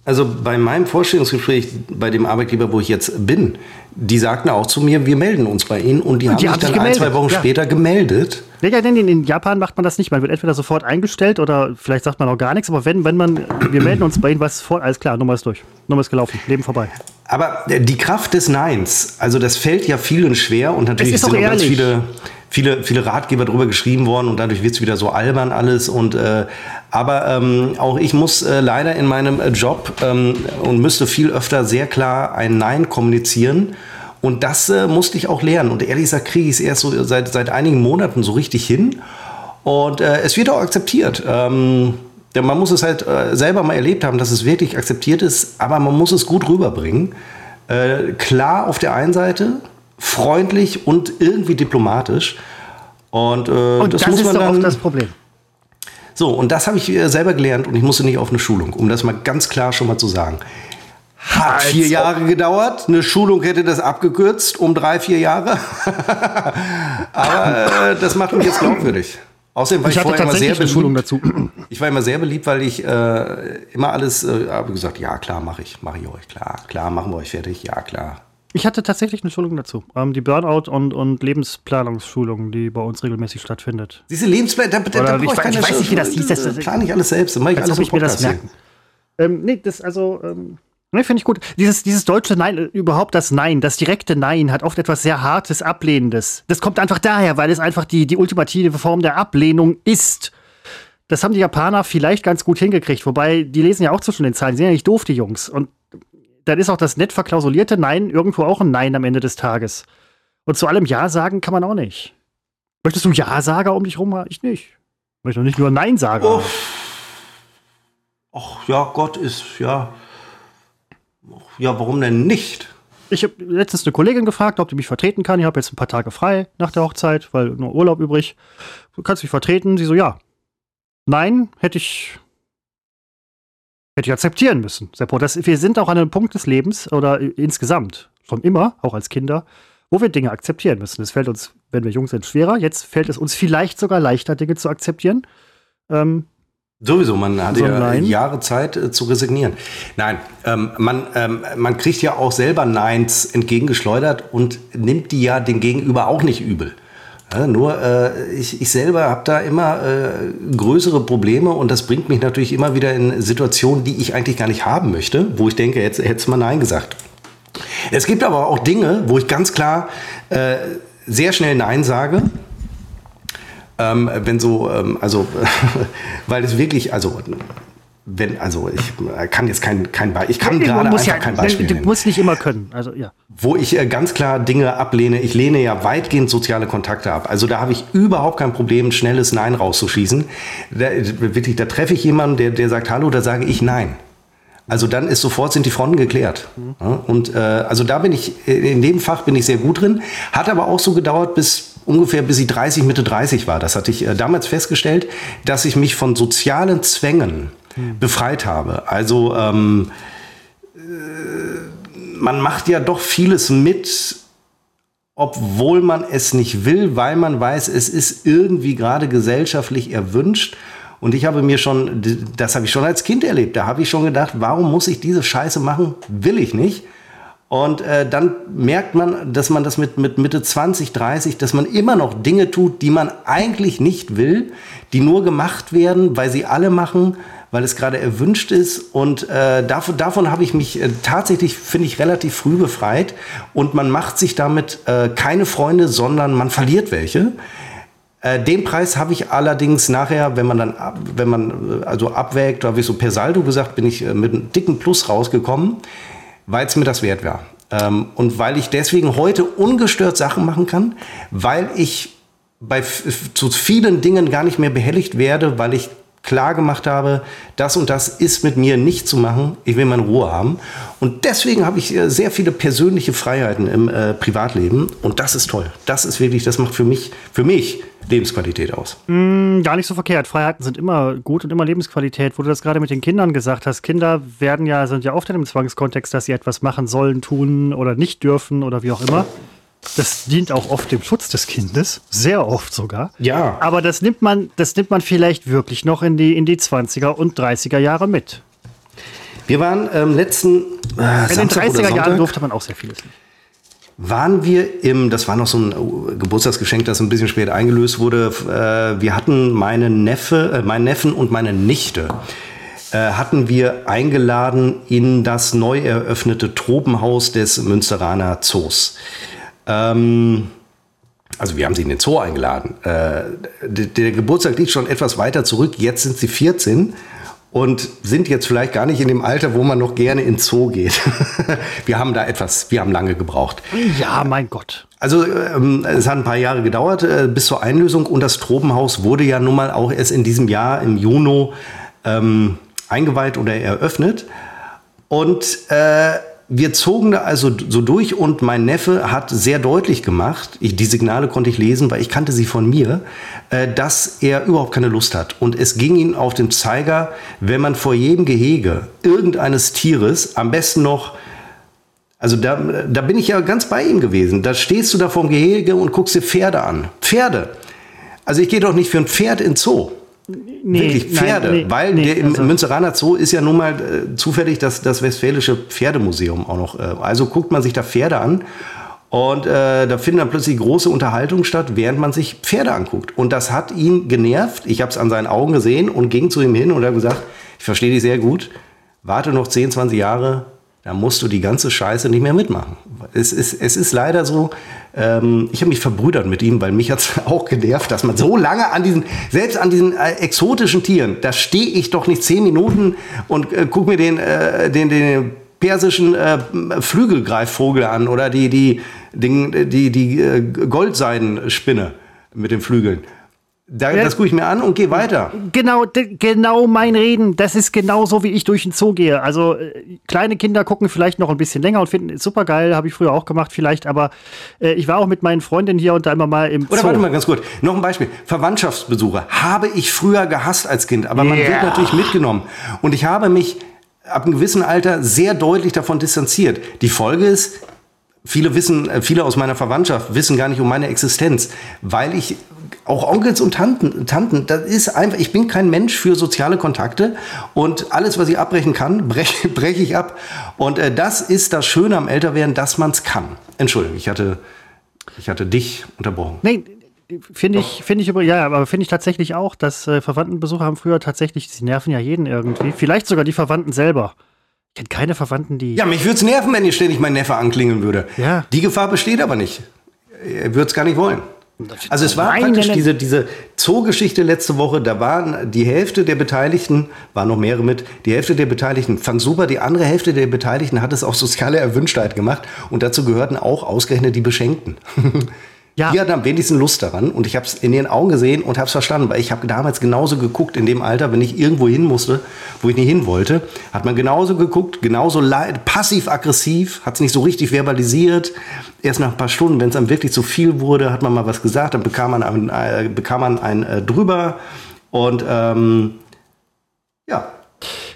Also bei meinem Vorstellungsgespräch bei dem Arbeitgeber, wo ich jetzt bin, die sagten auch zu mir, wir melden uns bei Ihnen und die, und die haben sich dann ein, zwei Wochen ja. später gemeldet. Ja, ja, denn in Japan macht man das nicht. Man wird entweder sofort eingestellt oder vielleicht sagt man auch gar nichts, aber wenn, wenn man, wir melden uns bei Ihnen, was vor, alles klar, Nummer ist durch. Nummer ist gelaufen, Leben vorbei. Aber die Kraft des Neins, also das fällt ja vielen schwer und natürlich sind auch ganz viele viele, viele Ratgeber drüber geschrieben worden und dadurch wird es wieder so albern alles. Und äh, aber ähm, auch ich muss äh, leider in meinem äh, Job ähm, und müsste viel öfter sehr klar ein Nein kommunizieren. Und das äh, musste ich auch lernen. Und ehrlich gesagt kriege ich es erst so seit, seit einigen Monaten so richtig hin. Und äh, es wird auch akzeptiert. Ähm, man muss es halt äh, selber mal erlebt haben, dass es wirklich akzeptiert ist, aber man muss es gut rüberbringen. Klar auf der einen Seite, freundlich und irgendwie diplomatisch. Und, äh, und das, das, muss ist man dann, oft das Problem. So, und das habe ich äh, selber gelernt und ich musste nicht auf eine Schulung, um das mal ganz klar schon mal zu sagen. Hat Als vier Jahre gedauert. Eine Schulung hätte das abgekürzt um drei, vier Jahre. Aber äh, das macht mich jetzt glaubwürdig. Außerdem war ich, ich vorher immer sehr beliebt. Schulung dazu. Ich war immer sehr beliebt, weil ich äh, immer alles äh, habe gesagt, ja klar, mache ich, mache ich euch, klar, klar, machen wir euch fertig, ja klar. Ich hatte tatsächlich eine Schulung dazu. Ähm, die Burnout- und, und Lebensplanungsschulung, die bei uns regelmäßig stattfindet. Diese Lebensplan, da, da, da ich, ich weiß nicht, wie das hieß. Das, plane ich alles selbst. Dann mache ich alles ich mir das merken. Ähm, nee, das, also, ähm, Ne, finde ich gut. Dieses, dieses deutsche Nein, äh, überhaupt das Nein, das direkte Nein hat oft etwas sehr Hartes, Ablehnendes. Das kommt einfach daher, weil es einfach die, die ultimative Form der Ablehnung ist. Das haben die Japaner vielleicht ganz gut hingekriegt, wobei die lesen ja auch zwischen den Zeilen, die sind ja nicht doof, die Jungs. Und dann ist auch das nett verklausulierte Nein irgendwo auch ein Nein am Ende des Tages. Und zu allem Ja sagen kann man auch nicht. Möchtest du Ja-Sager um dich rum? Ich nicht. Ich möchte nicht nur Nein-Sager. Oh. Ach ja, Gott ist, ja. Ja, warum denn nicht? Ich habe letztens eine Kollegin gefragt, ob die mich vertreten kann. Ich habe jetzt ein paar Tage frei nach der Hochzeit, weil nur Urlaub übrig. Du kannst mich vertreten. Sie so, ja. Nein, hätte ich hätte ich akzeptieren müssen. Seppo, das, wir sind auch an einem Punkt des Lebens oder insgesamt, schon immer, auch als Kinder, wo wir Dinge akzeptieren müssen. Es fällt uns, wenn wir jung sind, schwerer. Jetzt fällt es uns vielleicht sogar leichter, Dinge zu akzeptieren. Ähm, Sowieso, man hat so ja Jahre Zeit äh, zu resignieren. Nein, ähm, man, ähm, man kriegt ja auch selber Neins entgegengeschleudert und nimmt die ja den Gegenüber auch nicht übel. Ja, nur äh, ich, ich selber habe da immer äh, größere Probleme und das bringt mich natürlich immer wieder in Situationen, die ich eigentlich gar nicht haben möchte, wo ich denke, jetzt hätte mal Nein gesagt. Es gibt aber auch Dinge, wo ich ganz klar äh, sehr schnell Nein sage ähm, wenn so, ähm, also, weil es wirklich, also, wenn, also ich kann jetzt kein, kein Beispiel, ich kann gerade einfach ja, kein Beispiel Du musst nicht immer können, also ja. Wo ich äh, ganz klar Dinge ablehne, ich lehne ja weitgehend soziale Kontakte ab. Also da habe ich überhaupt kein Problem, schnelles Nein rauszuschießen. Da, wirklich, da treffe ich jemanden, der, der sagt Hallo, da sage ich Nein. Also dann ist sofort sind die Fronten geklärt. Und äh, also da bin ich, in dem Fach bin ich sehr gut drin. Hat aber auch so gedauert, bis ungefähr bis ich 30, Mitte 30 war. Das hatte ich äh, damals festgestellt, dass ich mich von sozialen Zwängen hm. befreit habe. Also ähm, äh, man macht ja doch vieles mit, obwohl man es nicht will, weil man weiß, es ist irgendwie gerade gesellschaftlich erwünscht. Und ich habe mir schon, das habe ich schon als Kind erlebt, da habe ich schon gedacht, warum muss ich diese Scheiße machen? Will ich nicht. Und äh, dann merkt man, dass man das mit, mit Mitte 20, 30, dass man immer noch Dinge tut, die man eigentlich nicht will, die nur gemacht werden, weil sie alle machen, weil es gerade erwünscht ist. Und äh, davon, davon habe ich mich äh, tatsächlich, finde ich, relativ früh befreit. Und man macht sich damit äh, keine Freunde, sondern man verliert welche. Äh, den Preis habe ich allerdings nachher, wenn man dann, wenn man äh, also abwägt, da habe ich so per Saldo gesagt, bin ich mit einem dicken Plus rausgekommen weil es mir das wert war. Ähm, und weil ich deswegen heute ungestört Sachen machen kann, weil ich bei zu vielen Dingen gar nicht mehr behelligt werde, weil ich klar gemacht habe, das und das ist mit mir nicht zu machen. Ich will meine Ruhe haben. Und deswegen habe ich äh, sehr viele persönliche Freiheiten im äh, Privatleben. Und das ist toll. Das ist wirklich, das macht für mich, für mich Lebensqualität aus. Mm, gar nicht so verkehrt. Freiheiten sind immer gut und immer Lebensqualität. Wo du das gerade mit den Kindern gesagt hast. Kinder werden ja, sind ja oft in dem Zwangskontext, dass sie etwas machen sollen, tun oder nicht dürfen oder wie auch immer. Das dient auch oft dem Schutz des Kindes, sehr oft sogar. Ja. Aber das nimmt man, das nimmt man vielleicht wirklich noch in die, in die 20er und 30er Jahre mit. Wir waren ähm, letzten äh, In den 30er Jahren durfte man auch sehr vieles nicht. Waren wir im, das war noch so ein äh, Geburtstagsgeschenk, das ein bisschen später eingelöst wurde. Äh, wir hatten meine Neffe, äh, meinen Neffen und meine Nichte äh, hatten wir eingeladen in das neu eröffnete Tropenhaus des Münsteraner Zoos. Ähm, also wir haben sie in den Zoo eingeladen. Äh, der, der Geburtstag liegt schon etwas weiter zurück. Jetzt sind sie 14 und sind jetzt vielleicht gar nicht in dem Alter, wo man noch gerne ins Zoo geht. wir haben da etwas, wir haben lange gebraucht. Ja, mein Gott. Also ähm, es hat ein paar Jahre gedauert äh, bis zur Einlösung und das Tropenhaus wurde ja nun mal auch erst in diesem Jahr im Juni ähm, eingeweiht oder eröffnet. Und äh, wir zogen da also so durch und mein Neffe hat sehr deutlich gemacht, ich, die Signale konnte ich lesen, weil ich kannte sie von mir, äh, dass er überhaupt keine Lust hat. Und es ging ihm auf den Zeiger, wenn man vor jedem Gehege irgendeines Tieres, am besten noch, also da, da bin ich ja ganz bei ihm gewesen, da stehst du da vorm Gehege und guckst dir Pferde an. Pferde. Also ich gehe doch nicht für ein Pferd in Zoo. Nee, wirklich Pferde, nein, nee, weil nee, der im also. Münzeraner Zoo ist ja nun mal äh, zufällig das, das Westfälische Pferdemuseum auch noch. Äh, also guckt man sich da Pferde an und äh, da finden dann plötzlich große Unterhaltungen statt, während man sich Pferde anguckt. Und das hat ihn genervt. Ich habe es an seinen Augen gesehen und ging zu ihm hin und habe gesagt, ich verstehe dich sehr gut, warte noch 10, 20 Jahre, da musst du die ganze Scheiße nicht mehr mitmachen. Es ist, es ist leider so, ähm, ich habe mich verbrüdert mit ihm, weil mich hat es auch genervt, dass man so lange an diesen, selbst an diesen äh, exotischen Tieren, da stehe ich doch nicht zehn Minuten und äh, guck mir den, äh, den, den persischen äh, Flügelgreifvogel an oder die, die, die, die, die äh, Goldseidenspinne mit den Flügeln. Da, ja. Das gucke ich mir an und gehe weiter. Genau, genau mein Reden. Das ist genau so, wie ich durch den Zoo gehe. Also äh, kleine Kinder gucken vielleicht noch ein bisschen länger und finden es super geil, habe ich früher auch gemacht vielleicht. Aber äh, ich war auch mit meinen Freundinnen hier und da immer mal im Zoo. Oder warte mal ganz kurz. Noch ein Beispiel. Verwandtschaftsbesuche habe ich früher gehasst als Kind, aber man yeah. wird natürlich mitgenommen. Und ich habe mich ab einem gewissen Alter sehr deutlich davon distanziert. Die Folge ist, Viele wissen, äh, viele aus meiner Verwandtschaft wissen gar nicht um meine Existenz, weil ich auch Onkels und Tanten, Tanten, das ist einfach, ich bin kein Mensch für soziale Kontakte und alles, was ich abbrechen kann, breche brech ich ab. Und äh, das ist das Schöne am Älterwerden, dass man es kann. Entschuldigung, ich hatte, ich hatte dich unterbrochen. Nee, finde ich, finde ich, ja, aber finde ich tatsächlich auch, dass äh, Verwandtenbesucher haben früher tatsächlich, sie nerven ja jeden irgendwie. Vielleicht sogar die Verwandten selber. Ich kenne keine Verwandten, die. Ja, mich würde es nerven, wenn ihr ständig mein Neffe anklingeln würde. Ja. Die Gefahr besteht aber nicht. Er würde es gar nicht wollen. Also es war Nein, praktisch diese, diese Zoogeschichte letzte Woche, da waren die Hälfte der Beteiligten, waren noch mehrere mit, die Hälfte der Beteiligten fand super, die andere Hälfte der Beteiligten hat es auf soziale Erwünschtheit gemacht und dazu gehörten auch ausgerechnet die Beschenkten. Ja. Die hatten am wenigsten Lust daran und ich habe es in ihren Augen gesehen und habe es verstanden, weil ich habe damals genauso geguckt in dem Alter, wenn ich irgendwo hin musste, wo ich nicht hin wollte, hat man genauso geguckt, genauso passiv-aggressiv, hat es nicht so richtig verbalisiert. Erst nach ein paar Stunden, wenn es dann wirklich zu viel wurde, hat man mal was gesagt, dann bekam man ein, äh, bekam man ein äh, drüber und ähm, ja,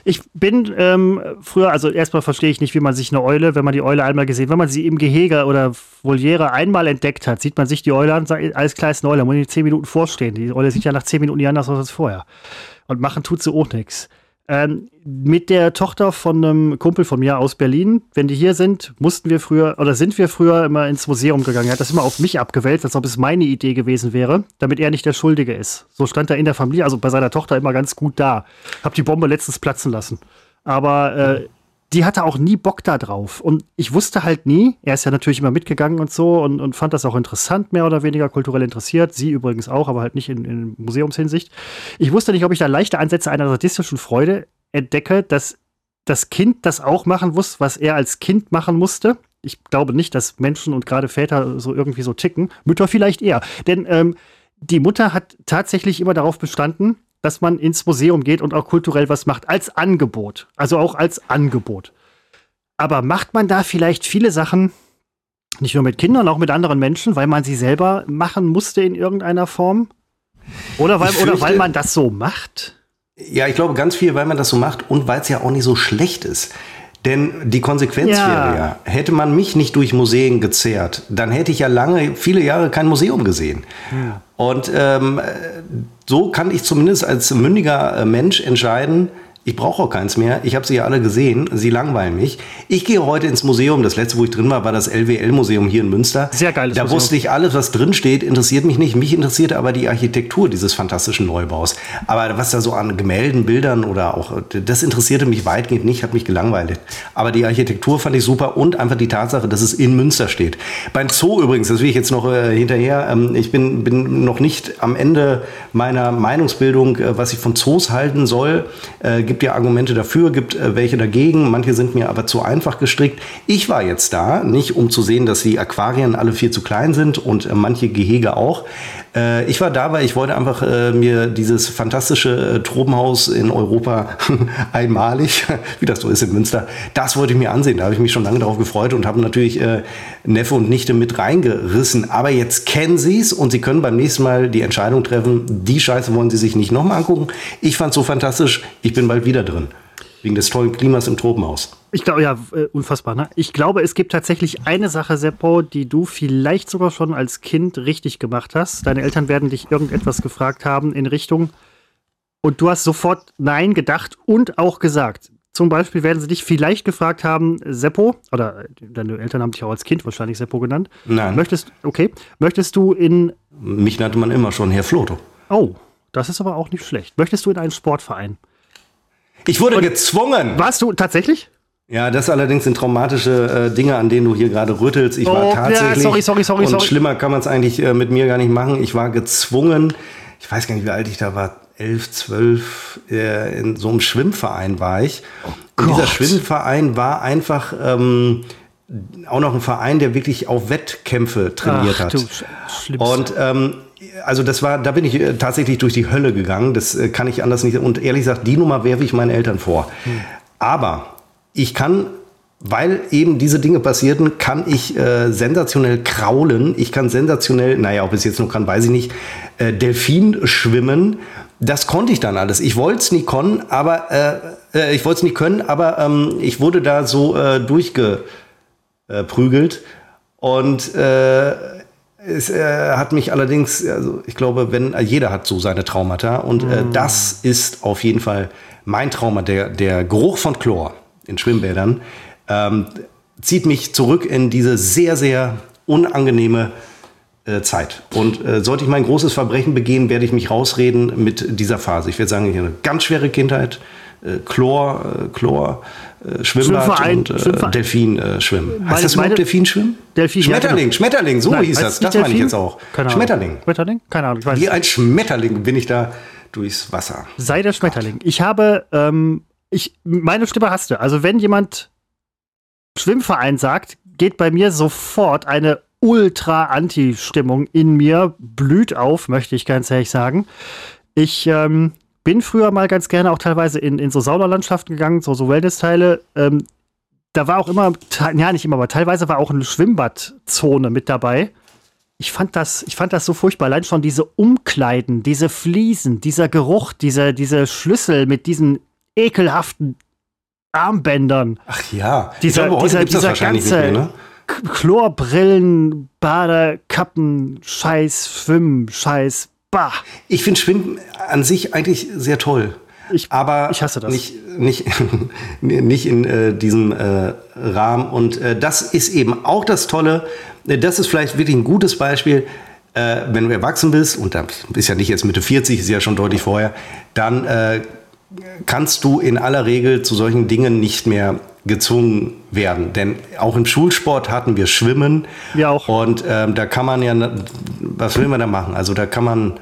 ich bin ähm, früher, also erstmal verstehe ich nicht, wie man sich eine Eule, wenn man die Eule einmal gesehen, wenn man sie im Gehege oder Voliere einmal entdeckt hat, sieht man sich die Eule an, sagt, alles klar ist eine Eule, muss ich zehn Minuten vorstehen. Die Eule sieht ja nach zehn Minuten nicht anders aus als vorher. Und machen tut sie auch nichts. Ähm, mit der Tochter von einem Kumpel von mir aus Berlin, wenn die hier sind, mussten wir früher oder sind wir früher immer ins Museum gegangen. Er hat das immer auf mich abgewälzt, als ob es meine Idee gewesen wäre, damit er nicht der Schuldige ist. So stand er in der Familie, also bei seiner Tochter immer ganz gut da. Hab die Bombe letztens platzen lassen. Aber äh, die hatte auch nie Bock da drauf. Und ich wusste halt nie, er ist ja natürlich immer mitgegangen und so und, und fand das auch interessant, mehr oder weniger kulturell interessiert. Sie übrigens auch, aber halt nicht in, in Museumshinsicht. Ich wusste nicht, ob ich da leichte Ansätze einer sadistischen Freude entdecke, dass das Kind das auch machen muss, was er als Kind machen musste. Ich glaube nicht, dass Menschen und gerade Väter so irgendwie so ticken. Mütter vielleicht eher. Denn ähm, die Mutter hat tatsächlich immer darauf bestanden, dass man ins Museum geht und auch kulturell was macht, als Angebot. Also auch als Angebot. Aber macht man da vielleicht viele Sachen, nicht nur mit Kindern, auch mit anderen Menschen, weil man sie selber machen musste in irgendeiner Form? Oder weil, fürchte, oder weil man das so macht? Ja, ich glaube ganz viel, weil man das so macht und weil es ja auch nicht so schlecht ist. Denn die Konsequenz ja. wäre ja, hätte man mich nicht durch Museen gezehrt, dann hätte ich ja lange, viele Jahre kein Museum gesehen. Ja. Und ähm, so kann ich zumindest als mündiger äh, Mensch entscheiden, ich brauche auch keins mehr. Ich habe sie ja alle gesehen. Sie langweilen mich. Ich gehe heute ins Museum. Das letzte, wo ich drin war, war das LWL-Museum hier in Münster. Sehr geil. Da Museum. wusste ich alles, was drin steht, interessiert mich nicht. Mich interessierte aber die Architektur dieses fantastischen Neubaus. Aber was da so an Gemälden, Bildern oder auch, das interessierte mich weitgehend nicht, hat mich gelangweilt. Aber die Architektur fand ich super und einfach die Tatsache, dass es in Münster steht. Beim Zoo übrigens, das will ich jetzt noch äh, hinterher, ähm, ich bin, bin noch nicht am Ende meiner Meinungsbildung, äh, was ich von Zoos halten soll. Äh, gibt ja Argumente dafür, gibt äh, welche dagegen. Manche sind mir aber zu einfach gestrickt. Ich war jetzt da, nicht um zu sehen, dass die Aquarien alle viel zu klein sind und äh, manche Gehege auch. Äh, ich war da, weil ich wollte einfach äh, mir dieses fantastische äh, Tropenhaus in Europa einmalig, wie das so ist in Münster, das wollte ich mir ansehen. Da habe ich mich schon lange darauf gefreut und habe natürlich Neffe und Nichte mit reingerissen. Aber jetzt kennen sie es und sie können beim nächsten Mal die Entscheidung treffen, die Scheiße wollen sie sich nicht nochmal angucken. Ich fand es so fantastisch, ich bin bald wieder drin. Wegen des tollen Klimas im Tropenhaus. Ich glaube, ja, äh, unfassbar. Ne? Ich glaube, es gibt tatsächlich eine Sache, Seppo, die du vielleicht sogar schon als Kind richtig gemacht hast. Deine Eltern werden dich irgendetwas gefragt haben in Richtung und du hast sofort Nein gedacht und auch gesagt. Zum Beispiel werden sie dich vielleicht gefragt haben, Seppo, oder deine Eltern haben dich auch als Kind wahrscheinlich Seppo genannt. Nein. Möchtest, okay, möchtest du in. Mich nannte man immer schon Herr Floto. Oh, das ist aber auch nicht schlecht. Möchtest du in einen Sportverein? Ich wurde und gezwungen. Warst du tatsächlich? Ja, das allerdings sind traumatische äh, Dinge, an denen du hier gerade rüttelst. Ich war Oh, ja, tatsächlich. sorry, sorry, sorry, Und sorry. schlimmer kann man es eigentlich äh, mit mir gar nicht machen. Ich war gezwungen, ich weiß gar nicht, wie alt ich da war, elf, zwölf, äh, in so einem Schwimmverein war ich. Und dieser. Schwimmverein war einfach ähm, auch noch ein Verein, der wirklich auf Wettkämpfe trainiert Ach, hat. Und ähm, also das war, da bin ich äh, tatsächlich durch die Hölle gegangen. Das äh, kann ich anders nicht. Und ehrlich gesagt, die Nummer werfe ich meinen Eltern vor. Aber ich kann, weil eben diese Dinge passierten, kann ich äh, sensationell kraulen. Ich kann sensationell, naja, ob es jetzt noch kann, weiß ich nicht, äh, Delfin schwimmen. Das konnte ich dann alles. Ich wollte es nie können, aber äh, äh, ich wollte es nie können, aber ähm, ich wurde da so äh, durchgeprügelt. Und äh, es äh, hat mich allerdings, also ich glaube, wenn jeder hat so seine Traumata und äh, das ist auf jeden Fall mein Trauma. Der, der Geruch von Chlor in Schwimmbädern ähm, zieht mich zurück in diese sehr, sehr unangenehme äh, Zeit. Und äh, sollte ich mein großes Verbrechen begehen, werde ich mich rausreden mit dieser Phase. Ich werde sagen, ich hatte eine ganz schwere Kindheit. Äh, Chlor, äh, Chlor, äh, Schwimmbad Schwimmverein, und äh, Schwimmverein. Delfin äh, schwimmen. Meine- heißt das meine- überhaupt Delfinschwimmen? Delfin, ja, Schmetterling, genau. Schmetterling, so Nein, hieß das. Das meine ich Delfin? jetzt auch. Keine Ahnung. Schmetterling. Schmetterling? Keine Ahnung, ich weiß Wie ein Schmetterling bin ich da durchs Wasser. Sei der Schmetterling. Ich habe, ähm, ich, meine Stimme hast du. Also wenn jemand Schwimmverein sagt, geht bei mir sofort eine Ultra-Anti-Stimmung in mir, blüht auf, möchte ich ganz ehrlich sagen. Ich ähm, bin früher mal ganz gerne auch teilweise in, in so Saunalandschaften gegangen, so, so Wellness-Teile. Ähm, da war auch immer, ja nicht immer, aber teilweise war auch eine Schwimmbadzone mit dabei. Ich fand das, ich fand das so furchtbar. Allein schon diese Umkleiden, diese Fliesen, dieser Geruch, diese, diese Schlüssel mit diesen ekelhaften Armbändern, Ach ja. Dieser- ich glaube, dieser- dieser ganze- mehr, ne? Chlorbrillen, Badekappen, Scheiß, Schwimmen, Scheiß, bah. Ich finde Schwimmen an sich eigentlich sehr toll. Ich- aber ich hasse das. Nicht, nicht, nicht in äh, diesem äh, Rahmen. Und äh, das ist eben auch das Tolle. Äh, Das ist vielleicht wirklich ein gutes Beispiel. Äh, wenn du erwachsen bist, und da bist ja nicht jetzt Mitte 40, ist ja schon deutlich vorher, dann äh, kannst du in aller Regel zu solchen Dingen nicht mehr gezwungen werden. Denn auch im Schulsport hatten wir Schwimmen. Wir auch. Und ähm, da kann man ja, was will man da machen? Also da kann man,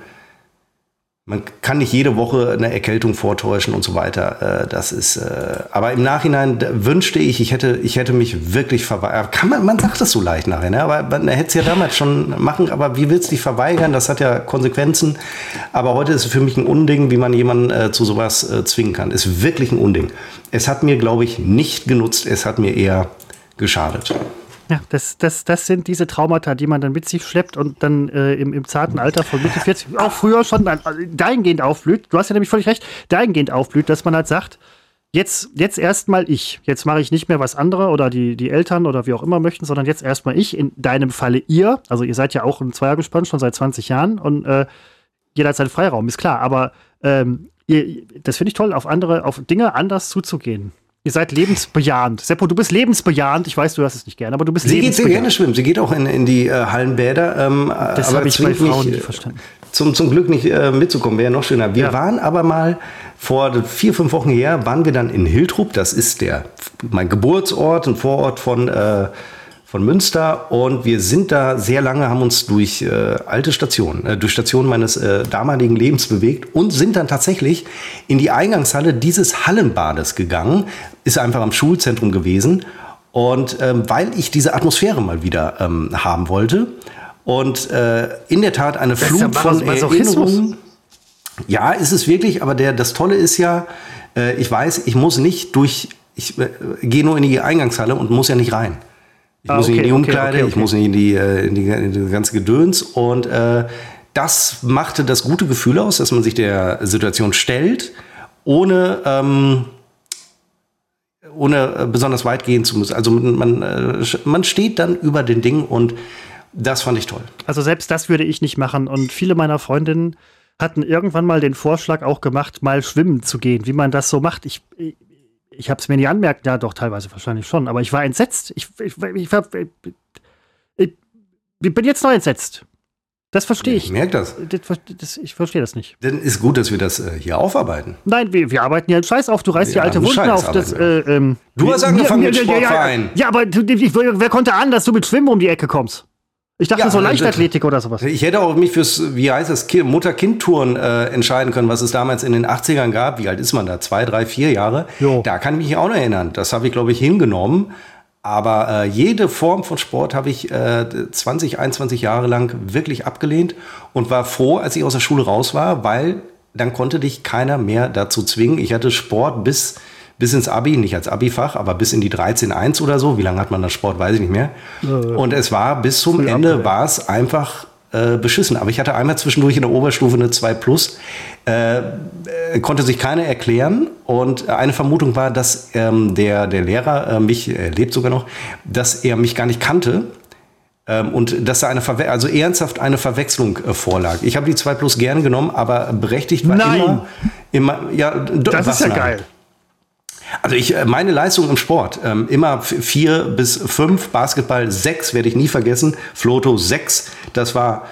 man kann nicht jede Woche eine Erkältung vortäuschen und so weiter. Äh, das ist, äh, aber im Nachhinein wünschte ich, ich hätte, ich hätte mich wirklich verweigert. Kann man, man sagt das so leicht nachher, ne? aber man hätte es ja damals schon machen. Aber wie willst du dich verweigern? Das hat ja Konsequenzen. Aber heute ist es für mich ein Unding, wie man jemanden äh, zu sowas zwingen kann. Ist wirklich ein Unding. Es hat mir, glaube ich, nicht genutzt. Es hat mir eher geschadet. Ja, das, das, das sind diese Traumata, die man dann mit sich schleppt und dann äh, im, im zarten Alter von Mitte 40 auch früher schon also dahingehend aufblüht. Du hast ja nämlich völlig recht, dahingehend aufblüht, dass man halt sagt, jetzt, jetzt erstmal ich. Jetzt mache ich nicht mehr was andere oder die, die Eltern oder wie auch immer möchten, sondern jetzt erstmal ich. In deinem Falle ihr. Also ihr seid ja auch im Zweiergespann schon seit 20 Jahren und äh, jeder hat seinen Freiraum, ist klar. Aber ähm, ihr, das finde ich toll, auf andere, auf Dinge anders zuzugehen. Ihr seid lebensbejahend. Seppo, du bist lebensbejahend. Ich weiß, du hast es nicht gerne, aber du bist Sie geht sehr lebensbejahend. gerne schwimmen. Sie geht auch in, in die äh, Hallenbäder. Ähm, Das habe ich bei Frauen äh, nicht verstanden. Zum, zum Glück nicht äh, mitzukommen, wäre noch schöner. Wir Ja. waren aber mal vor vier, fünf Wochen her, waren wir dann in Hiltrup. Das ist der, mein Geburtsort, ein Vorort von, äh, von Münster. Und wir sind da sehr lange, haben uns durch äh, alte Stationen, äh, durch Stationen meines äh, damaligen Lebens bewegt und sind dann tatsächlich in die Eingangshalle dieses Hallenbades gegangen. Ist einfach am Schulzentrum gewesen. Und ähm, weil ich diese Atmosphäre mal wieder ähm, haben wollte und äh, in der Tat eine ja Flut von. Erinnerungen. Ja, ist es wirklich, aber der, das Tolle ist ja, äh, ich weiß, ich muss nicht durch, ich äh, gehe nur in die Eingangshalle und muss ja nicht rein. Ich Ah, muss nicht in okay, die okay, Umkleide, okay, ich okay. muss nicht in die, äh, in die, in die ganze Gedöns und äh, das machte das gute Gefühl aus, dass man sich der Situation stellt, ohne ähm, ohne äh, besonders weit gehen zu müssen. Also man, man, äh, steht dann über den Ding und das fand ich toll. Also selbst das würde ich nicht machen. Und viele meiner Freundinnen hatten irgendwann mal den Vorschlag auch gemacht, mal schwimmen zu gehen, wie man das so macht. Ich, ich, habe es mir nie anmerkt, ja doch, teilweise wahrscheinlich schon, aber ich war entsetzt. Ich, ich, ich, war- ich, bin jetzt neu entsetzt. Das verstehe ich. Ich merke das. Das, das, ich verstehe das nicht. Dann ist gut, dass wir das äh, hier aufarbeiten. Nein, wir, wir arbeiten ja einen Scheiß auf. Du reißt Ja, die alte Wunden Scheiß auf. Das, äh, ähm, Du hast angefangen wir- mit ja, ja, ja, Sportverein. Ja, aber wer konnte ahnen, dass du mit Schwimmen um die Ecke kommst? Ich dachte Ja, so das- Leichtathletik oder sowas. Ich hätte auch mich fürs, wie heißt das, Ki- Mutter-Kind-Touren äh, entscheiden können, was es damals in den 80ern gab. Wie alt ist man da? Zwei, drei, vier Jahre? Jo. Da kann ich mich auch noch erinnern. Das habe ich, glaube ich, hingenommen. Aber äh, jede Form von Sport habe ich äh, 20, 21 Jahre lang wirklich abgelehnt und war froh, als ich aus der Schule raus war, weil dann konnte dich keiner mehr dazu zwingen. Ich hatte Sport bis, bis ins Abi, nicht als Abi-Fach, aber bis in die 13.1 oder so. Wie lange hat man das Sport, weiß ich nicht mehr. Und es war bis zum Früh Ende war es einfach äh, beschissen. Aber ich hatte einmal zwischendurch in der Oberstufe eine 2 Plus. Äh, äh, konnte sich keiner erklären. Und eine Vermutung war, dass ähm, der, der Lehrer äh, mich, er lebt sogar noch, dass er mich gar nicht kannte. Ähm, und dass da eine Verwe also ernsthaft eine Verwechslung äh, vorlag. Ich habe die 2 Plus gern genommen, aber berechtigt war Nein. immer, immer ja, Das ist ja nein? geil. Also ich, äh, meine Leistung im Sport, ähm, immer vier bis fünf, Basketball sechs, werde ich nie vergessen, Floto sechs, das war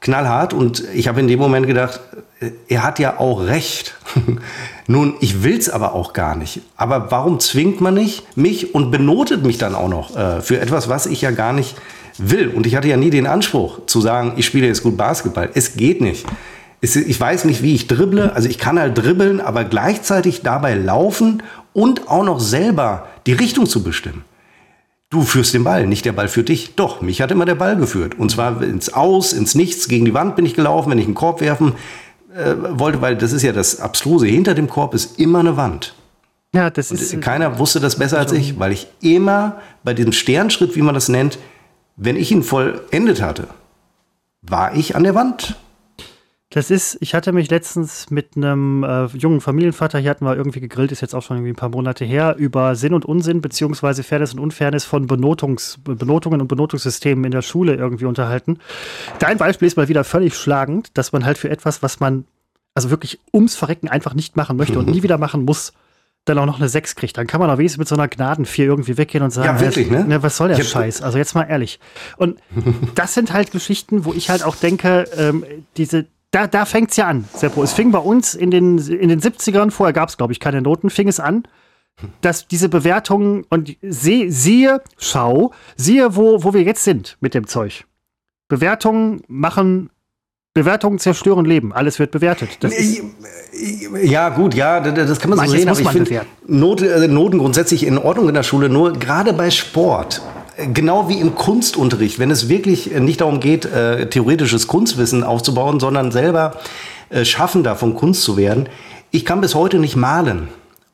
knallhart und ich habe in dem Moment gedacht, äh, er hat ja auch recht. Nun, ich will's aber auch gar nicht. Aber warum zwingt man nicht mich und benotet mich dann auch noch äh, für etwas, was ich ja gar nicht will? Und ich hatte ja nie den Anspruch zu sagen, ich spiele jetzt gut Basketball. Es geht nicht. Ich weiß nicht, wie ich dribble. Also ich kann halt dribbeln, aber gleichzeitig dabei laufen und auch noch selber die Richtung zu bestimmen. Du führst den Ball, nicht der Ball führt dich. Doch, mich hat immer der Ball geführt. Und zwar ins Aus, ins Nichts, gegen die Wand bin ich gelaufen, wenn ich einen Korb werfen äh, wollte, weil das ist ja das Abstruse. Hinter dem Korb ist immer eine Wand. Ja, das ist. Keiner wusste das besser als ich, weil ich immer bei diesem Sternschritt, wie man das nennt, wenn ich ihn vollendet hatte, war ich an der Wand. Das ist, ich hatte mich letztens mit einem äh, jungen Familienvater, hier hatten wir irgendwie gegrillt, ist jetzt auch schon irgendwie ein paar Monate her, über Sinn und Unsinn beziehungsweise Fairness und Unfairness von Benotungs, Benotungen und Benotungssystemen in der Schule irgendwie unterhalten. Dein Beispiel ist mal wieder völlig schlagend, dass man halt für etwas, was man also wirklich ums Verrecken einfach nicht machen möchte und nie wieder machen muss, dann auch noch eine 6 kriegt. Dann kann man auch wenigstens mit so einer Gnaden 4 irgendwie weggehen und sagen, Ja, wirklich, ja, ne? was soll der Scheiß? Also jetzt mal ehrlich. Und das sind halt Geschichten, wo ich halt auch denke, ähm, diese, da, da fängt es ja an, Seppo. Es fing bei uns in den, in den 70ern, vorher gab es, glaube ich, keine Noten, fing es an, dass diese Bewertungen und seh, siehe, schau, siehe, wo, wo wir jetzt sind mit dem Zeug. Bewertungen machen, Bewertungen zerstören Leben. Alles wird bewertet. Ja, gut, ja, das kann man so Manches sehen, muss aber ich finde. Not, äh, Noten grundsätzlich in Ordnung in der Schule, nur gerade bei Sport, äh, genau wie im Kunstunterricht, wenn es wirklich äh, nicht darum geht, äh, theoretisches Kunstwissen aufzubauen, sondern selber äh, Schaffender von Kunst zu werden. Ich kann bis heute nicht malen.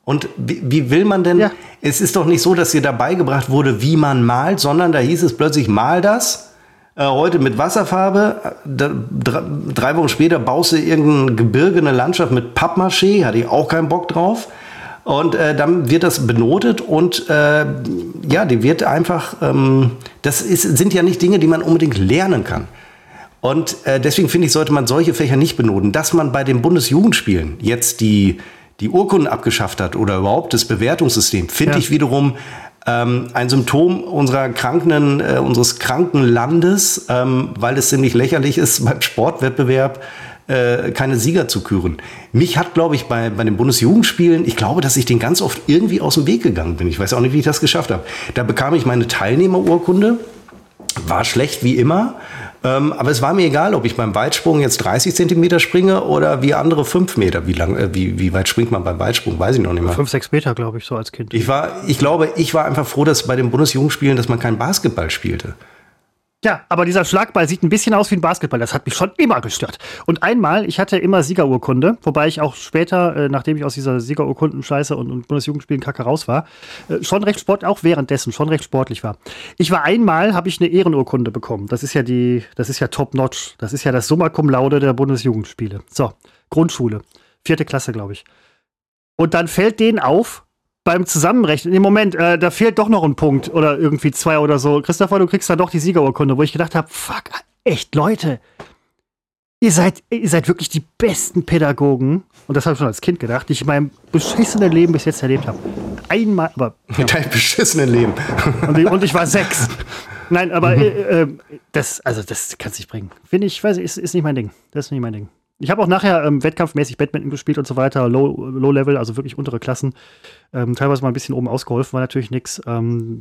Und wie, wie will man denn, Ja. es ist doch nicht so, dass dir da beigebracht wurde, wie man malt, sondern da hieß es plötzlich, mal das. Äh, heute mit Wasserfarbe. Äh, drei Wochen später baust du irgendein Gebirge, eine Landschaft mit Pappmaché. Hatte ich auch keinen Bock drauf. Und äh, dann wird das benotet und äh, ja, die wird einfach, ähm, das ist, sind ja nicht Dinge, die man unbedingt lernen kann. Und äh, deswegen finde ich, sollte man solche Fächer nicht benoten. Dass man bei den Bundesjugendspielen jetzt die, die Urkunden abgeschafft hat oder überhaupt das Bewertungssystem, finde Ja. ich wiederum ähm, ein Symptom unserer kranken, äh, unseres kranken Landes, ähm, weil es ziemlich lächerlich ist, beim Sportwettbewerb äh, keine Sieger zu küren. Mich hat, glaube ich, bei, bei den Bundesjugendspielen, ich glaube, dass ich den ganz oft irgendwie aus dem Weg gegangen bin. Ich weiß auch nicht, wie ich das geschafft habe. Da bekam ich meine Teilnehmerurkunde war schlecht wie immer. Ähm, aber es war mir egal, ob ich beim Weitsprung jetzt 30 Zentimeter springe oder wie andere 5 Meter. Wie, lang, äh, wie, wie weit springt man beim Weitsprung? Weiß ich noch nicht mehr. fünf, sechs Meter, glaube ich, so als Kind. Ich, war, ich glaube, ich war einfach froh, dass bei den Bundesjugendspielen, dass man kein Basketball spielte. Ja, aber dieser Schlagball sieht ein bisschen aus wie ein Basketball. Das hat mich schon immer gestört. Und einmal, ich hatte immer Siegerurkunde, wobei ich auch später, äh, nachdem ich aus dieser Siegerurkundenscheiße und, und Bundesjugendspielen Kacke raus war, äh, schon recht sport, auch währenddessen schon recht sportlich war. Ich war einmal, habe ich eine Ehrenurkunde bekommen. Das ist ja die, das ist ja top notch. Das ist ja das Summa Cum Laude der Bundesjugendspiele. So, Grundschule, vierte Klasse, glaube ich. Und dann fällt denen auf, beim Zusammenrechnen, im Moment, äh, da fehlt doch noch ein Punkt oder irgendwie zwei oder so. Christopher, du kriegst dann doch die Siegerurkunde, wo ich gedacht habe, fuck, echt, Leute, ihr seid, ihr seid wirklich die besten Pädagogen. Und das habe ich schon als Kind gedacht, die ich in meinem beschissenen Leben bis jetzt erlebt habe. Einmal, aber, Mit deinem beschissenen Leben. und, ich- und ich war sechs. Nein, aber äh, äh, das, also das kannst du nicht bringen. Finde ich, weiß ich, ist, ist nicht mein Ding. Das ist nicht mein Ding. Ich habe auch nachher ähm, wettkampfmäßig Badminton gespielt und so weiter, Low, Low Level, also wirklich untere Klassen. Ähm, teilweise mal ein bisschen oben ausgeholfen, war natürlich nichts. Ähm,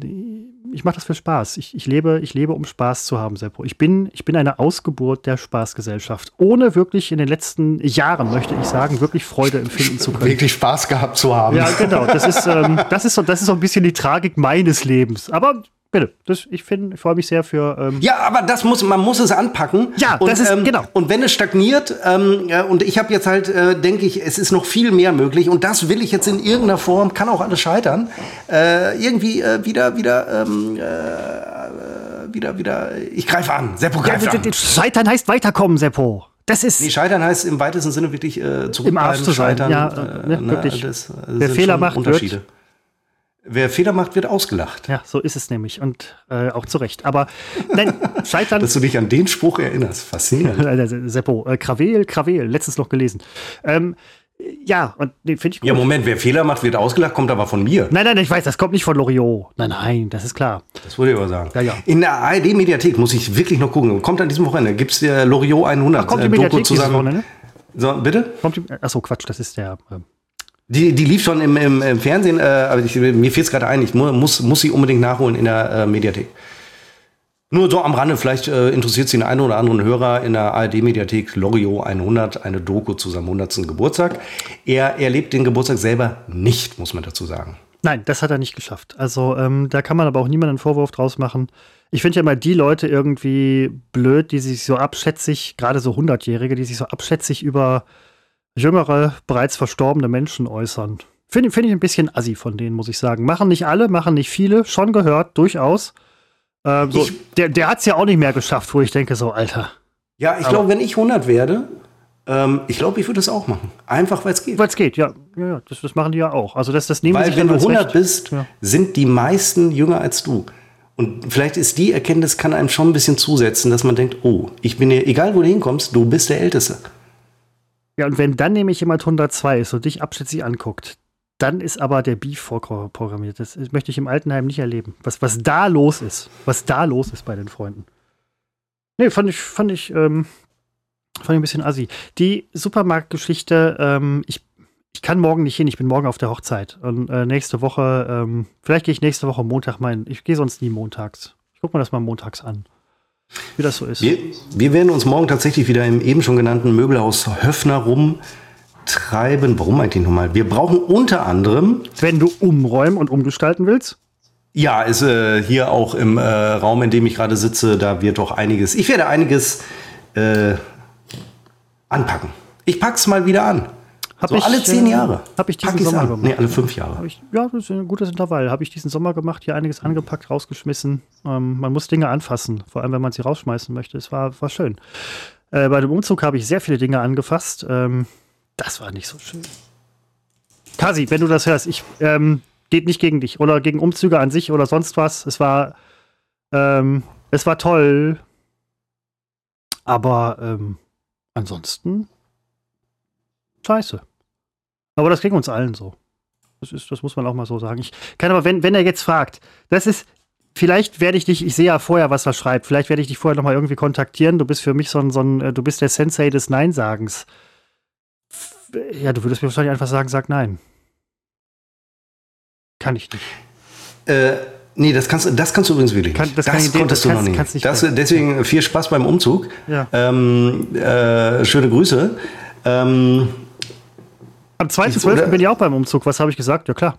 ich mache das für Spaß. Ich, ich, lebe, ich lebe, um Spaß zu haben, Seppo. Ich bin, ich bin eine Ausgeburt der Spaßgesellschaft. Ohne wirklich in den letzten Jahren, möchte ich sagen, wirklich Freude empfinden zu können. Wirklich Spaß gehabt zu haben. Ja, genau. Das ist, ähm, das ist, so, das ist so ein bisschen die Tragik meines Lebens. Aber Bitte. Das, ich finde, ich freue mich sehr für. Ähm ja, aber das muss, man muss es anpacken. Ja, und, das ist ähm, genau. Und wenn es stagniert, ähm, ja, und ich habe jetzt halt, äh, denke ich, es ist noch viel mehr möglich. Und das will ich jetzt in irgendeiner Form, kann auch alles scheitern, äh, irgendwie äh, wieder, wieder, ähm, äh, wieder, wieder. Ich greife an. Seppo greift ja, an. Scheitern heißt weiterkommen, Seppo. Das ist. Nee, scheitern heißt im weitesten Sinne wirklich äh, Im Arsch zu. Scheitern, ja, äh, ne, wirklich. Das, das Wer Fehler macht, Unterschiede. Wird Wer Fehler macht, wird ausgelacht. Ja, so ist es nämlich. Und äh, auch zu Recht. Aber nein, scheitern. Dass du dich an den Spruch erinnerst. Faszinierend. Seppo, äh, Krawel, Krawel, letztens noch gelesen. Ähm, ja, und den finde ich gut. Ja, Moment, wer Fehler macht, wird ausgelacht, kommt aber von mir. Nein, nein, ich weiß, das kommt nicht von Loriot. Nein, nein, das ist klar. Das würde ich aber sagen. Ja, ja. In der ARD-Mediathek muss ich wirklich noch gucken. Kommt an diesem Wochenende. Gibt es der Loriot 100 Ach, kommt die äh, Mediathek zusammen. Wochenende? So, bitte? Kommt die, achso, Quatsch, das ist der. Äh, die, die lief schon im, im, im Fernsehen, äh, aber ich, mir fehlt es gerade ein, ich muss, muss sie unbedingt nachholen in der äh, Mediathek. Nur so am Rande, vielleicht äh, interessiert sie den einen oder anderen Hörer in der ARD-Mediathek Loriot 100, eine Doku zu seinem 100. Geburtstag. Er erlebt den Geburtstag selber nicht, muss man dazu sagen. Nein, das hat er nicht geschafft. Also ähm, da kann man aber auch niemanden einen Vorwurf draus machen. Ich finde ja mal die Leute irgendwie blöd, die sich so abschätzig, gerade so 100-Jährige, die sich so abschätzig über jüngere, bereits verstorbene Menschen äußern. Finde find ich ein bisschen assi von denen, muss ich sagen. Machen nicht alle, machen nicht viele, schon gehört, durchaus. Ähm, so, ich, der der hat es ja auch nicht mehr geschafft, wo ich denke, so, Alter. Ja, ich glaube, wenn ich 100 werde, ähm, ich glaube, ich würde es auch machen. Einfach, weil es geht. Weil es geht, ja. ja, ja das, das, machen die ja auch. Also das, das nehmen weil, wenn du 100 recht. bist, ja. sind die meisten jünger als du. Und vielleicht ist die Erkenntnis, kann einem schon ein bisschen zusetzen, dass man denkt, oh, ich bin dir, egal wo du hinkommst, du bist der Älteste. Ja, und wenn dann nämlich jemand 102 ist und dich abschätzig anguckt, dann ist aber der Beef vorprogrammiert. Das möchte ich im Altenheim nicht erleben. Was, was da los ist, was da los ist bei den Freunden. Nee, fand ich, fand ich, ähm, fand ich ein bisschen assi. Die Supermarktgeschichte, ähm, ich, ich kann morgen nicht hin, ich bin morgen auf der Hochzeit. Und äh, nächste Woche, ähm, vielleicht gehe ich nächste Woche Montag mal hin. Ich gehe sonst nie montags. Ich gucke mir das mal montags an wie das so ist. Wir, wir, werden uns morgen tatsächlich wieder im eben schon genannten Möbelhaus Höfner rumtreiben. Warum eigentlich nochmal? Wir brauchen unter anderem. Wenn du umräumen und umgestalten willst? Ja, ist äh, hier auch im äh, Raum, in dem ich gerade sitze, da wird doch einiges. Ich werde einiges äh, anpacken. Ich pack's mal wieder an. Hab so ich, alle zehn Jahre. Habe ich diesen Sommer an. gemacht. Nee, alle fünf Jahre. Ich, ja, das ist ein gutes Intervall. Habe ich diesen Sommer gemacht, hier einiges angepackt, rausgeschmissen. Ähm, man muss Dinge anfassen, vor allem wenn man sie rausschmeißen möchte. Es war, war schön. Äh, bei dem Umzug habe ich sehr viele Dinge angefasst. Ähm, das war nicht so schön. Kasi, wenn du das hörst, ich ähm, geht nicht gegen dich oder gegen Umzüge an sich oder sonst was. Es war, ähm, es war toll. Aber ähm, ansonsten scheiße. Aber das ging uns allen so. Das, ist, das muss man auch mal so sagen. Ich kann aber, wenn, wenn er jetzt fragt, das ist, vielleicht werde ich dich, ich sehe ja vorher, was er schreibt, vielleicht werde ich dich vorher noch mal irgendwie kontaktieren. Du bist für mich so ein, so ein äh, du bist der Sensei des Nein-Sagens. Ja, du würdest mir wahrscheinlich einfach sagen, sag nein. Kann ich nicht. Äh, nee, das kannst, das kannst du übrigens wirklich kann, das, das konntest das du kannst, noch nie. nicht das, deswegen viel Spaß beim Umzug. Ja. Ähm, äh, schöne Grüße. Ähm, am 2.12. bin ich auch beim Umzug. Was habe ich gesagt? Ja, klar.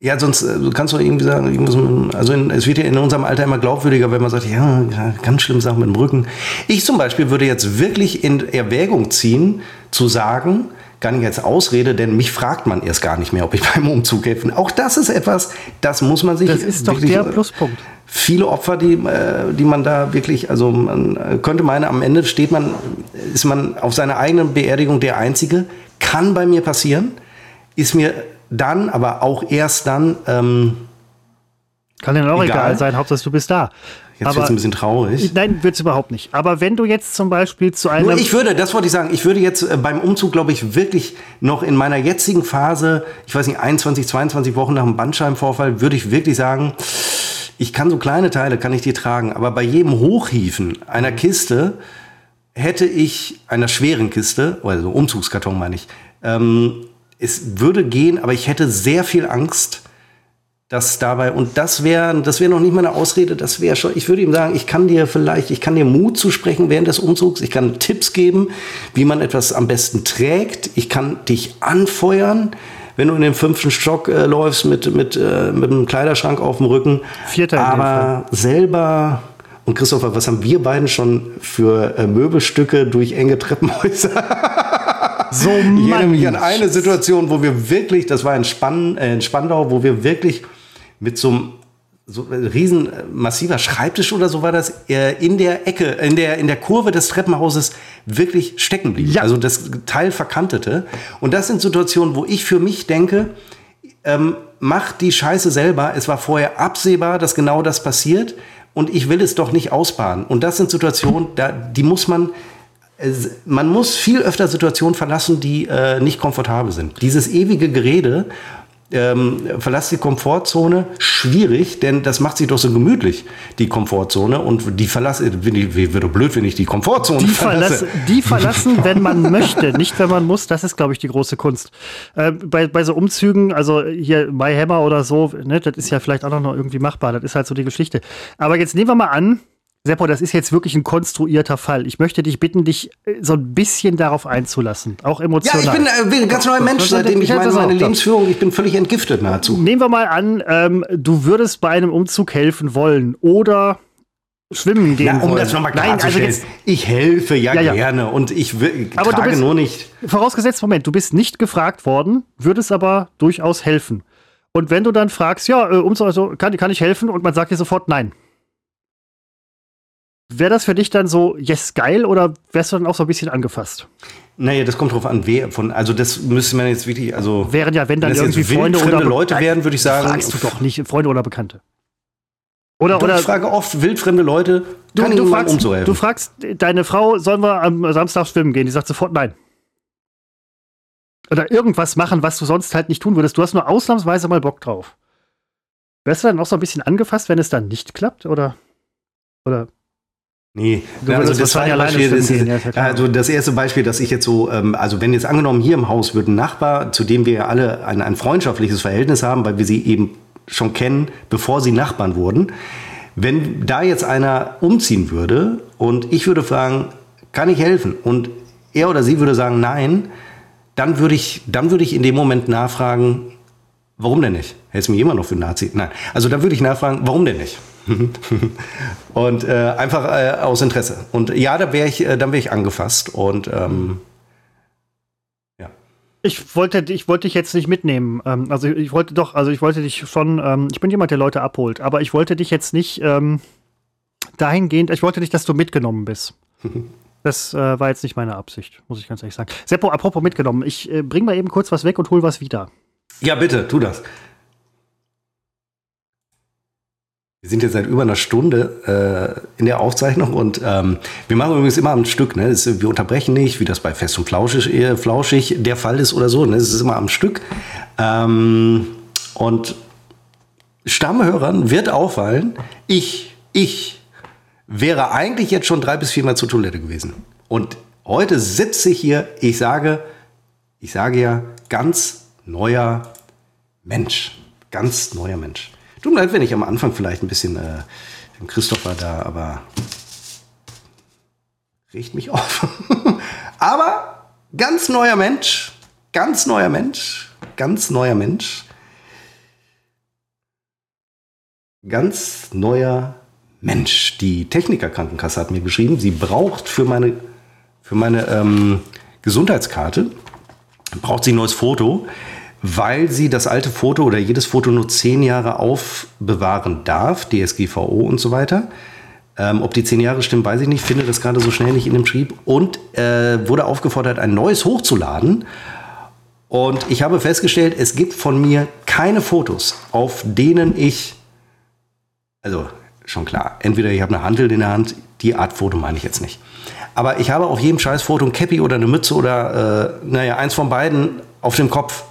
Ja, sonst äh, kannst du irgendwie sagen, also in, es wird ja in unserem Alter immer glaubwürdiger, wenn man sagt, ja, ganz schlimm Sachen mit dem Rücken. Ich zum Beispiel würde jetzt wirklich in Erwägung ziehen, zu sagen, gar nicht als Ausrede, denn mich fragt man erst gar nicht mehr, ob ich beim Umzug helfe. Auch das ist etwas, das muss man sich. Das ist doch der äh, Pluspunkt. Viele Opfer, die, äh, die man da wirklich, also man könnte meinen, am Ende steht man, ist man auf seiner eigenen Beerdigung der Einzige, kann bei mir passieren, ist mir dann, aber auch erst dann. Ähm, kann dir auch egal, egal sein, Hauptsache du bist da. Jetzt wird es ein bisschen traurig. Nein, wird es überhaupt nicht. Aber wenn du jetzt zum Beispiel zu einem. Nur ich würde, das wollte ich sagen, ich würde jetzt äh, beim Umzug, glaube ich, wirklich noch in meiner jetzigen Phase, ich weiß nicht, 21, 22 Wochen nach dem Bandscheibenvorfall, würde ich wirklich sagen, ich kann so kleine Teile, kann ich die tragen, aber bei jedem Hochhieven einer Kiste hätte ich, einer schweren Kiste, also Umzugskarton meine ich, ähm, es würde gehen, aber ich hätte sehr viel Angst, dass dabei, und das wäre das wäre noch nicht mal eine Ausrede, das wäre schon, ich würde ihm sagen, ich kann dir vielleicht, ich kann dir Mut zusprechen während des Umzugs, ich kann Tipps geben, wie man etwas am besten trägt, ich kann dich anfeuern, wenn du in den fünften Stock äh, läufst mit, mit, äh, mit einem Kleiderschrank auf dem Rücken. Vierter Aber selber, und Christopher, was haben wir beiden schon für äh, Möbelstücke durch enge Treppenhäuser? So ich erinnere mich an eine Situation, wo wir wirklich, das war in, Spann, äh, in Spandau, wo wir wirklich mit so einem so ein riesen äh, massiver Schreibtisch oder so war das, äh, in der Ecke, in der, in der Kurve des Treppenhauses wirklich stecken blieb. Ja. Also das Teil verkantete. Und das sind Situationen, wo ich für mich denke, ähm, mach die Scheiße selber. Es war vorher absehbar, dass genau das passiert. Und ich will es doch nicht ausbaden. Und das sind Situationen, da, die muss man, man muss viel öfter Situationen verlassen, die äh, nicht komfortabel sind. Dieses ewige Gerede ähm, verlass die Komfortzone, schwierig, denn das macht sich doch so gemütlich, die Komfortzone. Und die verlasse, wie wäre blöd, wenn ich die Komfortzone die verlasse. Verlass, die verlassen, wenn man möchte, nicht wenn man muss. Das ist, glaube ich, die große Kunst. Äh, bei, bei so Umzügen, also hier My Hammer oder so, ne, das ist ja vielleicht auch noch irgendwie machbar. Das ist halt so die Geschichte. Aber jetzt nehmen wir mal an, Seppo, das ist jetzt wirklich ein konstruierter Fall. Ich möchte dich bitten, dich äh, so ein bisschen darauf einzulassen, auch emotional. Ja, ich bin äh, ein ganz neuer Mensch, seitdem ich meine, meine Lebensführung, ich bin völlig entgiftet nahezu. Nehmen wir mal an, ähm, du würdest bei einem Umzug helfen wollen oder schwimmen gehen Na, um wollen. das nochmal klarzustellen, also ich helfe ja, ja, ja, gerne und ich will, aber trage bist, nur nicht. Vorausgesetzt, Moment, du bist nicht gefragt worden, würdest aber durchaus helfen. Und wenn du dann fragst, ja, äh, Umzug, also, kann, kann ich helfen? Und man sagt dir sofort nein. Wäre das für dich dann so, yes, geil, oder wärst du dann auch so ein bisschen angefasst? Naja, das kommt drauf an, wer von, also das müsste man jetzt wirklich, also. Wären ja, wenn dann wenn irgendwie Freunde oder Leute Be wären, würde ich sagen. Fragst du doch nicht, Freunde oder Bekannte. Oder, oder ich frage oft wildfremde Leute, du, kann du, du fragst, umzuhelfen. Du fragst deine Frau, sollen wir am Samstag schwimmen gehen? Die sagt sofort nein. Oder irgendwas machen, was du sonst halt nicht tun würdest. Du hast nur ausnahmsweise mal Bock drauf. Wärst du dann auch so ein bisschen angefasst, wenn es dann nicht klappt? Oder? Oder Nee, also das, war ja Beispiel, das, ja, also das erste Beispiel, dass ich jetzt so, ähm, also wenn jetzt angenommen hier im Haus wird ein Nachbar, zu dem wir ja alle ein, ein freundschaftliches Verhältnis haben, weil wir sie eben schon kennen, bevor sie Nachbarn wurden, wenn da jetzt einer umziehen würde und ich würde fragen, kann ich helfen? Und er oder sie würde sagen, nein, dann würde ich, dann würde ich in dem Moment nachfragen, warum denn nicht? Hältst du mich immer noch für Nazi? Nein. Also dann würde ich nachfragen, warum denn nicht? und äh, einfach äh, aus Interesse. Und ja, da wäre ich, äh, dann wäre ich angefasst. Und ähm, ja. Ich wollte, ich wollte dich jetzt nicht mitnehmen. Ähm, also ich wollte doch, also ich wollte dich schon, ähm, ich bin jemand, der Leute abholt, aber ich wollte dich jetzt nicht ähm, dahingehend, ich wollte nicht, dass du mitgenommen bist. Das äh, war jetzt nicht meine Absicht, muss ich ganz ehrlich sagen. Seppo, apropos mitgenommen, ich äh, bring mal eben kurz was weg und hol was wieder. Ja, bitte, tu das. Wir sind jetzt seit über einer Stunde äh, in der Aufzeichnung und ähm, wir machen übrigens immer am Stück. Ne? Das, wir unterbrechen nicht, wie das bei Fest und Flauschig, äh, Flauschig der Fall ist oder so. Ne? Es ist immer am Stück. Ähm, und Stammhörern wird auffallen, ich, ich wäre eigentlich jetzt schon drei bis viermal zur Toilette gewesen. Und heute sitze ich hier, ich sage, ich sage ja, ganz neuer Mensch. Ganz neuer Mensch. Tut mir leid, wenn ich am Anfang vielleicht ein bisschen äh, dem Christopher da, aber riecht mich auf. aber ganz neuer Mensch, ganz neuer Mensch, ganz neuer Mensch, ganz neuer Mensch. Die Technikerkrankenkasse hat mir geschrieben, sie braucht für meine, für meine ähm, Gesundheitskarte, braucht sie ein neues Foto weil sie das alte Foto oder jedes Foto nur zehn Jahre aufbewahren darf, DSGVO und so weiter. Ähm, ob die zehn Jahre stimmen, weiß ich nicht, finde das gerade so schnell nicht in dem Schrieb. Und äh, wurde aufgefordert, ein neues hochzuladen. Und ich habe festgestellt, es gibt von mir keine Fotos, auf denen ich, also schon klar, entweder ich habe eine Handel in der Hand, die Art Foto meine ich jetzt nicht. Aber ich habe auf jedem Scheißfoto ein Cappy oder eine Mütze oder, äh, naja, eins von beiden auf dem Kopf.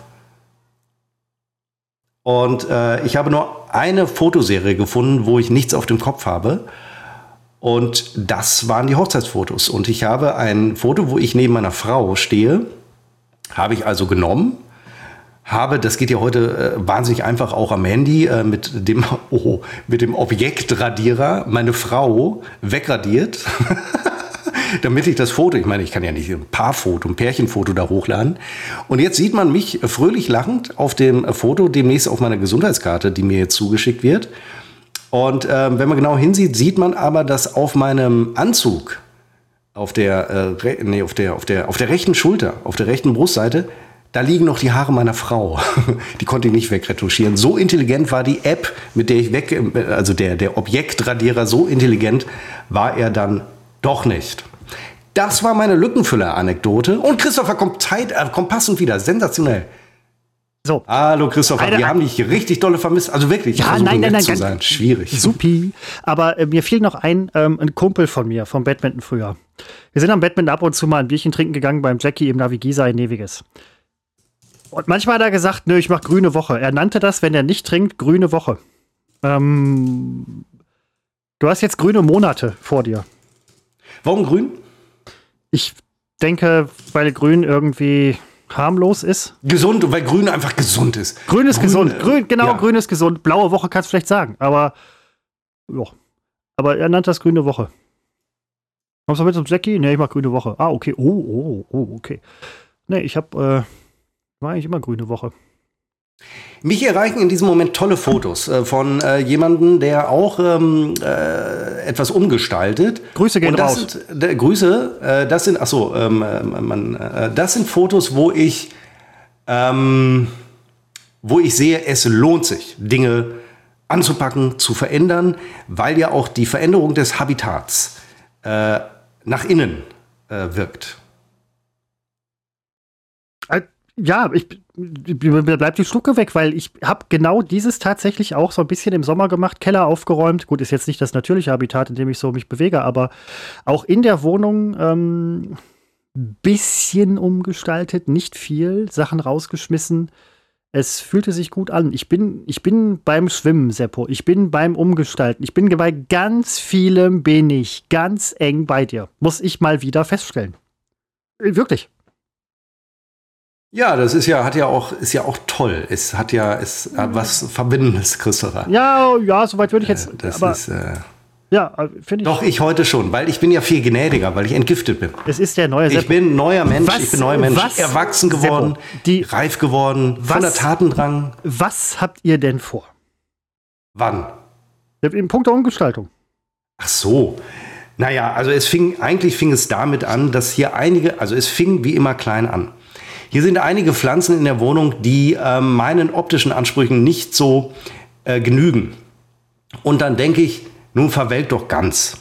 Und äh, ich habe nur eine Fotoserie gefunden, wo ich nichts auf dem Kopf habe. Und das waren die Hochzeitsfotos. Und ich habe ein Foto, wo ich neben meiner Frau stehe, habe ich also genommen, habe, das geht ja heute äh, wahnsinnig einfach auch am Handy, äh, mit dem, oh, mit dem Objektradierer meine Frau wegradiert. damit ich das Foto, ich meine, ich kann ja nicht ein Paarfoto, ein Pärchenfoto da hochladen. Und jetzt sieht man mich fröhlich lachend auf dem Foto, demnächst auf meiner Gesundheitskarte, die mir jetzt zugeschickt wird. Und ähm, wenn man genau hinsieht, sieht man aber, dass auf meinem Anzug, auf der, äh, nee, auf der, auf der, auf der rechten Schulter, auf der rechten Brustseite, da liegen noch die Haare meiner Frau. Die konnte ich nicht wegretuschieren. So intelligent war die App, mit der ich weg, also der, der Objektradierer, so intelligent war er dann doch nicht. Das war meine Lückenfüller-Anekdote. Und Christopher kommt, Zeit, äh, kommt passend wieder. Sensationell. So. Hallo Christopher, eine, wir haben dich richtig dolle vermisst. Also wirklich, ja, nein, nein, nein, zu sein. Schwierig. Supi. Aber äh, mir fiel noch ein, ähm, ein Kumpel von mir vom Badminton früher. Wir sind am Badminton ab und zu mal ein Bierchen trinken gegangen beim Jackie im Navigisa in Neviges. Und manchmal hat er gesagt, nö, ich mach grüne Woche. Er nannte das, wenn er nicht trinkt, grüne Woche. Ähm, du hast jetzt grüne Monate vor dir. Warum grün? Ich denke, weil grün irgendwie harmlos ist. Gesund, weil grün einfach gesund ist. Grün ist grün, gesund. Grün, genau, ja. grün ist gesund. Blaue Woche kannst du vielleicht sagen. Aber, ja. Aber er nannte das grüne Woche. Kommst du mit zum Jackie? Nee, ich mach grüne Woche. Ah, okay. Oh, oh, oh, okay. Nee, ich hab, äh, war eigentlich immer grüne Woche. Mich erreichen in diesem Moment tolle Fotos äh, von äh, jemandem, der auch ähm, äh, etwas umgestaltet. Grüße gehen das raus. Sind, äh, Grüße, äh, das sind, ach so, ähm, äh, man, das sind Fotos, wo ich, ähm, wo ich sehe, es lohnt sich, Dinge anzupacken, zu verändern, weil ja auch die Veränderung des Habitats nach innen wirkt. Ja, ich, bleibt die Schlucke weg, weil ich habe genau dieses tatsächlich auch so ein bisschen im Sommer gemacht, Keller aufgeräumt. Gut, ist jetzt nicht das natürliche Habitat, in dem ich so mich bewege, aber auch in der Wohnung ähm, bisschen umgestaltet, nicht viel, Sachen rausgeschmissen. Es fühlte sich gut an. Ich bin, ich bin beim Schwimmen, Seppo. Ich bin beim Umgestalten. Ich bin bei ganz vielem bin ich ganz eng bei dir. Muss ich mal wieder feststellen. Wirklich. Ja, das ist ja, hat ja auch, ist ja auch toll. Es hat ja, es hat was Verbindendes, Christopher. Ja, ja, soweit würde ich jetzt. Äh, das aber, ist, äh, ja, finde ich. Doch, ich heute schon, weil ich bin ja viel gnädiger, weil ich entgiftet bin. Es ist der neue Seppo. Ich bin neuer Mensch, was, ich bin neuer Mensch, was, erwachsen geworden, die, reif geworden, was, der Tatendrang. Was habt ihr denn vor? Wann? Im Punkt der Umgestaltung. Ach so. Naja, also es fing, eigentlich fing es damit an, dass hier einige, also es fing wie immer klein an. Hier sind einige Pflanzen in der Wohnung, die äh, meinen optischen Ansprüchen nicht so äh, genügen. Und dann denke ich, nun verwelkt doch ganz.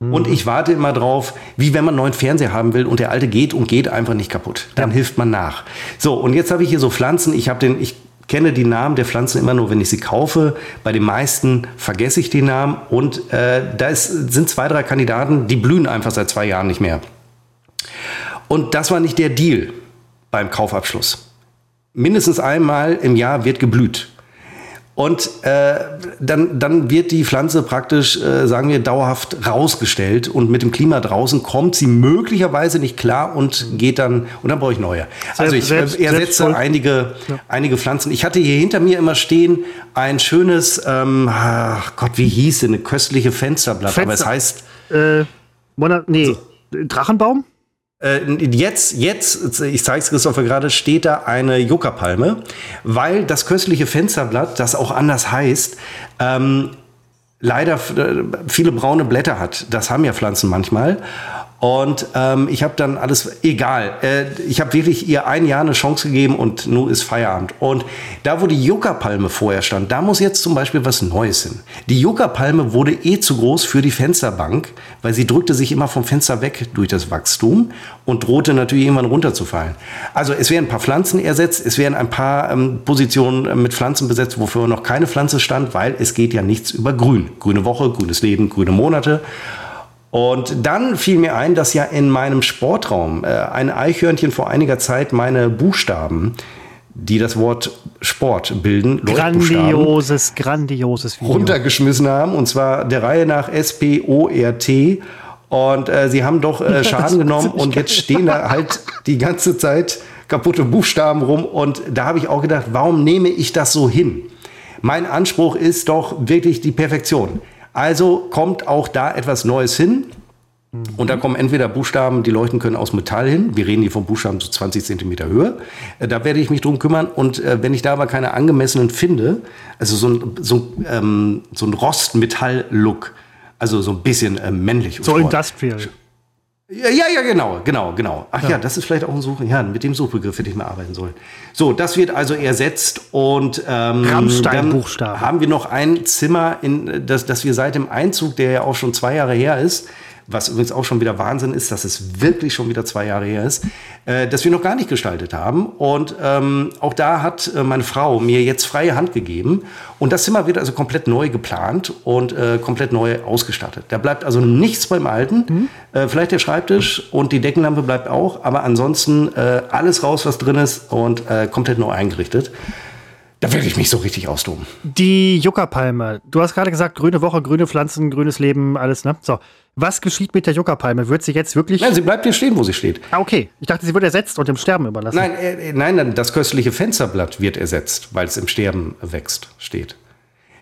Und ich warte immer drauf, wie wenn man einen neuen Fernseher haben will und der alte geht und geht einfach nicht kaputt. Dann ja. hilft man nach. So, und jetzt habe ich hier so Pflanzen. Ich habe den, ich kenne die Namen der Pflanzen immer nur, wenn ich sie kaufe. Bei den meisten vergesse ich den Namen. Und äh, da ist, sind zwei, drei Kandidaten, die blühen einfach seit zwei Jahren nicht mehr. Und das war nicht der Deal beim Kaufabschluss. Mindestens einmal im Jahr wird geblüht. Und äh, dann, dann wird die Pflanze praktisch, äh, sagen wir, dauerhaft rausgestellt und mit dem Klima draußen kommt sie möglicherweise nicht klar und geht dann, und dann brauche ich neue. Also ich selbst, ersetze einige, ja. einige Pflanzen. Ich hatte hier hinter mir immer stehen ein schönes, ähm, ach Gott, wie hieß denn, eine köstliche Fensterblatt, Fenster, aber es heißt... Äh, nee, so. Drachenbaum? Äh, jetzt, jetzt, ich zeige es Christopher gerade, steht da eine Juckerpalme, weil das köstliche Fensterblatt, das auch anders heißt, ähm, leider äh, viele braune Blätter hat. Das haben ja Pflanzen manchmal. Und ähm, ich habe dann alles, egal, äh, ich habe wirklich ihr ein Jahr eine Chance gegeben und nun ist Feierabend. Und da, wo die Yucca-Palme vorher stand, da muss jetzt zum Beispiel was Neues hin. Die Yucca-Palme wurde eh zu groß für die Fensterbank, weil sie drückte sich immer vom Fenster weg durch das Wachstum und drohte natürlich irgendwann runterzufallen. Also es werden ein paar Pflanzen ersetzt, es werden ein paar ähm, Positionen äh, mit Pflanzen besetzt, wofür noch keine Pflanze stand, weil es geht ja nichts über Grün. Grüne Woche, grünes Leben, grüne Monate. Und dann fiel mir ein, dass ja in meinem Sportraum äh, ein Eichhörnchen vor einiger Zeit meine Buchstaben die das Wort Sport bilden. Grandioses, grandioses Video. Runtergeschmissen haben, und zwar der Reihe nach S-P-O-R-T. Und äh, sie haben doch äh, Schaden genommen und jetzt stehen da halt die ganze Zeit kaputte Buchstaben rum. Und da habe ich auch gedacht, warum nehme ich das so hin? Mein Anspruch ist doch wirklich die Perfektion. Also kommt auch da etwas Neues hin. Und da kommen entweder Buchstaben, die leuchten können aus Metall hin. Wir reden hier von Buchstaben zu 20 Zentimeter Höhe. Äh, da werde ich mich drum kümmern. Und äh, wenn ich da aber keine angemessenen finde, also so ein, so, ähm, so ein Rostmetall-Look, also so ein bisschen äh, männlich. So industrial. Ja, ja, genau, genau, genau. Ach ja. ja, das ist vielleicht auch ein Such. Ja, mit dem Suchbegriff hätte ich mal arbeiten sollen. So, das wird also ersetzt und ähm, dann haben wir noch ein Zimmer, in, das, das wir seit dem Einzug, der ja auch schon zwei Jahre her ist, was übrigens auch schon wieder Wahnsinn ist, dass es wirklich schon wieder zwei Jahre her ist, äh, dass wir noch gar nicht gestaltet haben. Und ähm, auch da hat äh, meine Frau mir jetzt freie Hand gegeben. Und das Zimmer wird also komplett neu geplant und äh, komplett neu ausgestattet. Da bleibt also nichts beim Alten. Mhm. Äh, vielleicht der Schreibtisch und die Deckenlampe bleibt auch, aber ansonsten äh, alles raus, was drin ist und äh, komplett neu eingerichtet. Da werde ich mich so richtig austoben. Die Juckerpalme. Du hast gerade gesagt, grüne Woche, grüne Pflanzen, grünes Leben, alles, ne? So. Was geschieht mit der Juckerpalme? Wird sie jetzt wirklich. Nein, sie bleibt hier stehen, wo sie steht. Ah, okay. Ich dachte, sie wird ersetzt und im Sterben überlassen. Nein, äh, nein, das köstliche Fensterblatt wird ersetzt, weil es im Sterben wächst, steht.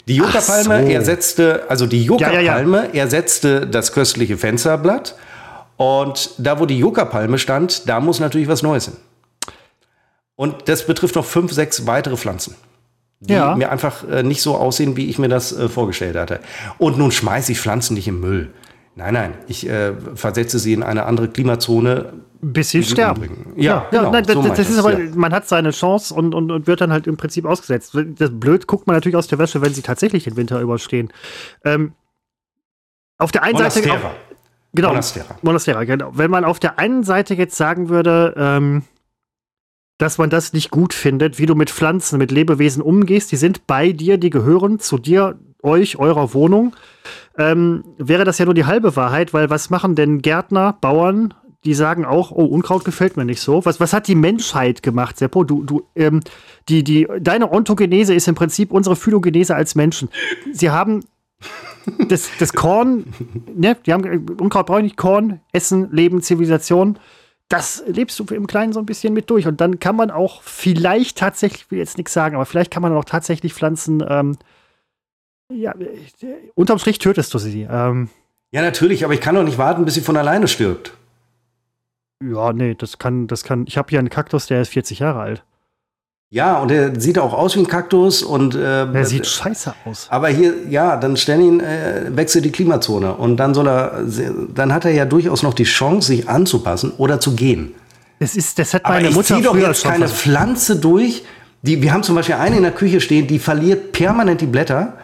Die Juckerpalme so. ersetzte, also die Juckerpalme ja, ja, ja. ersetzte das köstliche Fensterblatt. Und da, wo die Juckerpalme stand, da muss natürlich was Neues hin. Und das betrifft noch fünf, sechs weitere Pflanzen die ja. mir einfach äh, nicht so aussehen, wie ich mir das äh, vorgestellt hatte. Und nun schmeiße ich Pflanzen nicht im Müll. Nein, nein, ich äh, versetze sie in eine andere Klimazone. Bis sie sterben. Ja, ja, genau, nein, so das, das ist aber, ja. man hat seine Chance und, und, und wird dann halt im Prinzip ausgesetzt. Das blöd guckt man natürlich aus der Wäsche, wenn sie tatsächlich den Winter überstehen. Ähm, auf der einen Monastera. Seite. Auf, genau, Monastera. Monastera, genau. Wenn man auf der einen Seite jetzt sagen würde, ähm, dass man das nicht gut findet, wie du mit Pflanzen, mit Lebewesen umgehst. Die sind bei dir, die gehören zu dir, euch, eurer Wohnung. Ähm, wäre das ja nur die halbe Wahrheit, weil was machen denn Gärtner, Bauern, die sagen auch, oh, Unkraut gefällt mir nicht so. Was, was hat die Menschheit gemacht, Seppo? Du, du, ähm, die, die, deine Ontogenese ist im Prinzip unsere Phylogenese als Menschen. Sie haben das, das Korn, ne, die haben Unkraut brauche ich nicht, Korn, Essen, Leben, Zivilisation das lebst du im Kleinen so ein bisschen mit durch. Und dann kann man auch vielleicht tatsächlich, ich will jetzt nichts sagen, aber vielleicht kann man auch tatsächlich Pflanzen, ähm, ja, unterm Strich tötest du sie. Ähm, ja, natürlich, aber ich kann doch nicht warten, bis sie von alleine stirbt. Ja, nee, das kann, das kann. Ich habe hier einen Kaktus, der ist 40 Jahre alt. Ja, und er sieht auch aus wie ein Kaktus und äh, er sieht scheiße aus. Aber hier, ja, dann stellen ihn, äh, wechselt die Klimazone und dann soll er, dann hat er ja durchaus noch die Chance, sich anzupassen oder zu gehen. Das ist, das hat meine Aber Mutter ich doch jetzt keine Pflanze durch. Die, wir haben zum Beispiel eine in der Küche stehen, die verliert permanent die Blätter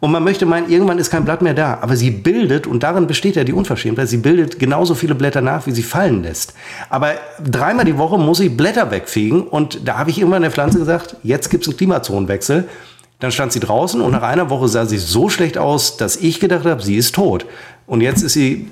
und man möchte meinen, irgendwann ist kein Blatt mehr da. Aber sie bildet, und darin besteht ja die Unverschämtheit, sie bildet genauso viele Blätter nach, wie sie fallen lässt. Aber dreimal die Woche muss sie Blätter wegfegen. Und da habe ich irgendwann der Pflanze gesagt, jetzt gibt es einen Klimazonenwechsel. Dann stand sie draußen und nach einer Woche sah sie so schlecht aus, dass ich gedacht habe, sie ist tot. Und jetzt ist sie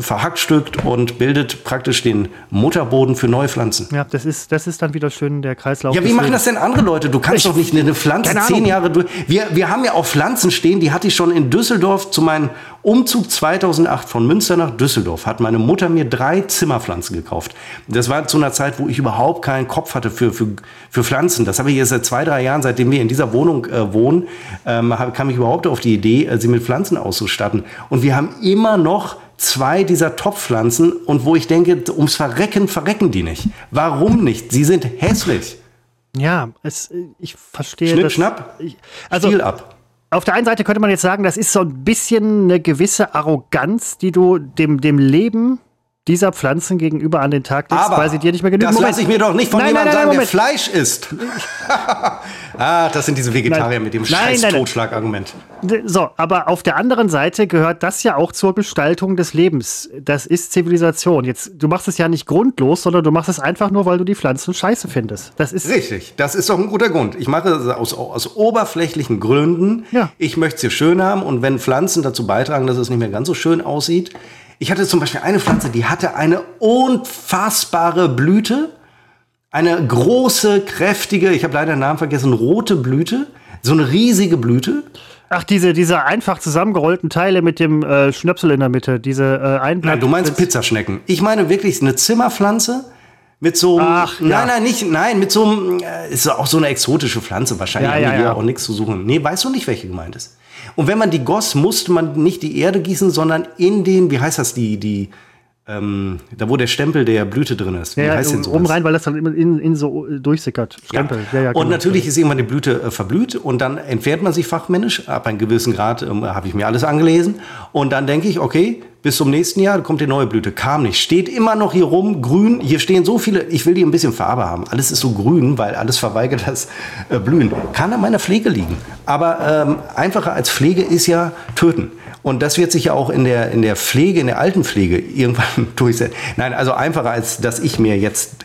verhackstückt und bildet praktisch den Mutterboden für neue Pflanzen. Ja, das ist, das ist dann wieder schön der Kreislauf. Ja, wie machen das denn andere Leute? Du kannst ich, doch nicht eine Pflanze zehn Jahre durch. Wir, wir haben ja auch Pflanzen stehen, die hatte ich schon in Düsseldorf zu meinem Umzug 2008 von Münster nach Düsseldorf. Hat meine Mutter mir drei Zimmerpflanzen gekauft. Das war zu einer Zeit, wo ich überhaupt keinen Kopf hatte für, für, für Pflanzen. Das habe ich jetzt seit zwei, drei Jahren, seitdem wir in dieser Wohnung äh, wohnen, ähm, kam ich überhaupt auf die Idee, äh, sie mit Pflanzen auszustatten. Und wir haben immer noch zwei dieser Topfpflanzen und wo ich denke, ums Verrecken verrecken die nicht. Warum nicht? Sie sind hässlich. Ja, es, ich verstehe Schnipp, das. schnapp, ich, also, Stiel ab. Auf der einen Seite könnte man jetzt sagen, das ist so ein bisschen eine gewisse Arroganz, die du dem, dem Leben dieser Pflanzen gegenüber an den Tag legst, weil sie dir nicht mehr genügen. Das lasse ich mir doch nicht von nein, jemandem nein, nein, sagen, der Fleisch isst. ah, das sind diese Vegetarier mit dem scheiß Totschlagargument. So, aber auf der anderen Seite gehört das ja auch zur Gestaltung des Lebens. Das ist Zivilisation. Jetzt, du machst es ja nicht grundlos, sondern du machst es einfach nur, weil du die Pflanzen scheiße findest. Das ist Richtig, das ist doch ein guter Grund. Ich mache es aus, aus oberflächlichen Gründen. Ja. Ich möchte es hier schön haben und wenn Pflanzen dazu beitragen, dass es nicht mehr ganz so schön aussieht, ich hatte zum Beispiel eine Pflanze, die hatte eine unfassbare Blüte, Eine große, kräftige, ich habe leider den Namen vergessen, rote Blüte. So eine riesige Blüte. Ach, diese, diese einfach zusammengerollten Teile mit dem äh, Schnöpsel in der Mitte, diese äh, Einblatt. Nein, du meinst Pizzaschnecken. Ich meine wirklich eine Zimmerpflanze mit so einem, Ach, ja. nein, nein, nicht, nein, mit so einem, äh, ist auch so eine exotische Pflanze, wahrscheinlich Ja, haben ja, die ja. auch nichts zu suchen. Nee, weißt du nicht, welche gemeint ist. Und wenn man die goss, musste man nicht die Erde gießen, sondern in den, wie heißt das, die, die, ähm, da wo der Stempel der Blüte drin ist. Wie ja, heißt denn ja, sowas? oben rein, weil das dann immer in, in so durchsickert. Stempel. Ja. Ja, und genau. natürlich ist irgendwann die Blüte äh, verblüht und dann entfernt man sich fachmännisch. Ab einem gewissen Grad ähm, habe ich mir alles angelesen. Und dann denke ich, okay, bis zum nächsten Jahr kommt die neue Blüte. Kam nicht. Steht immer noch hier rum, grün. Hier stehen so viele, ich will die ein bisschen Farbe haben. Alles ist so grün, weil alles verweigert das äh, Blühen. Kann an meiner Pflege liegen. Aber ähm, einfacher als Pflege ist ja töten. Und das wird sich ja auch in der, in der Pflege, in der Altenpflege irgendwann durchsetzen. Nein, also einfacher als dass ich mir jetzt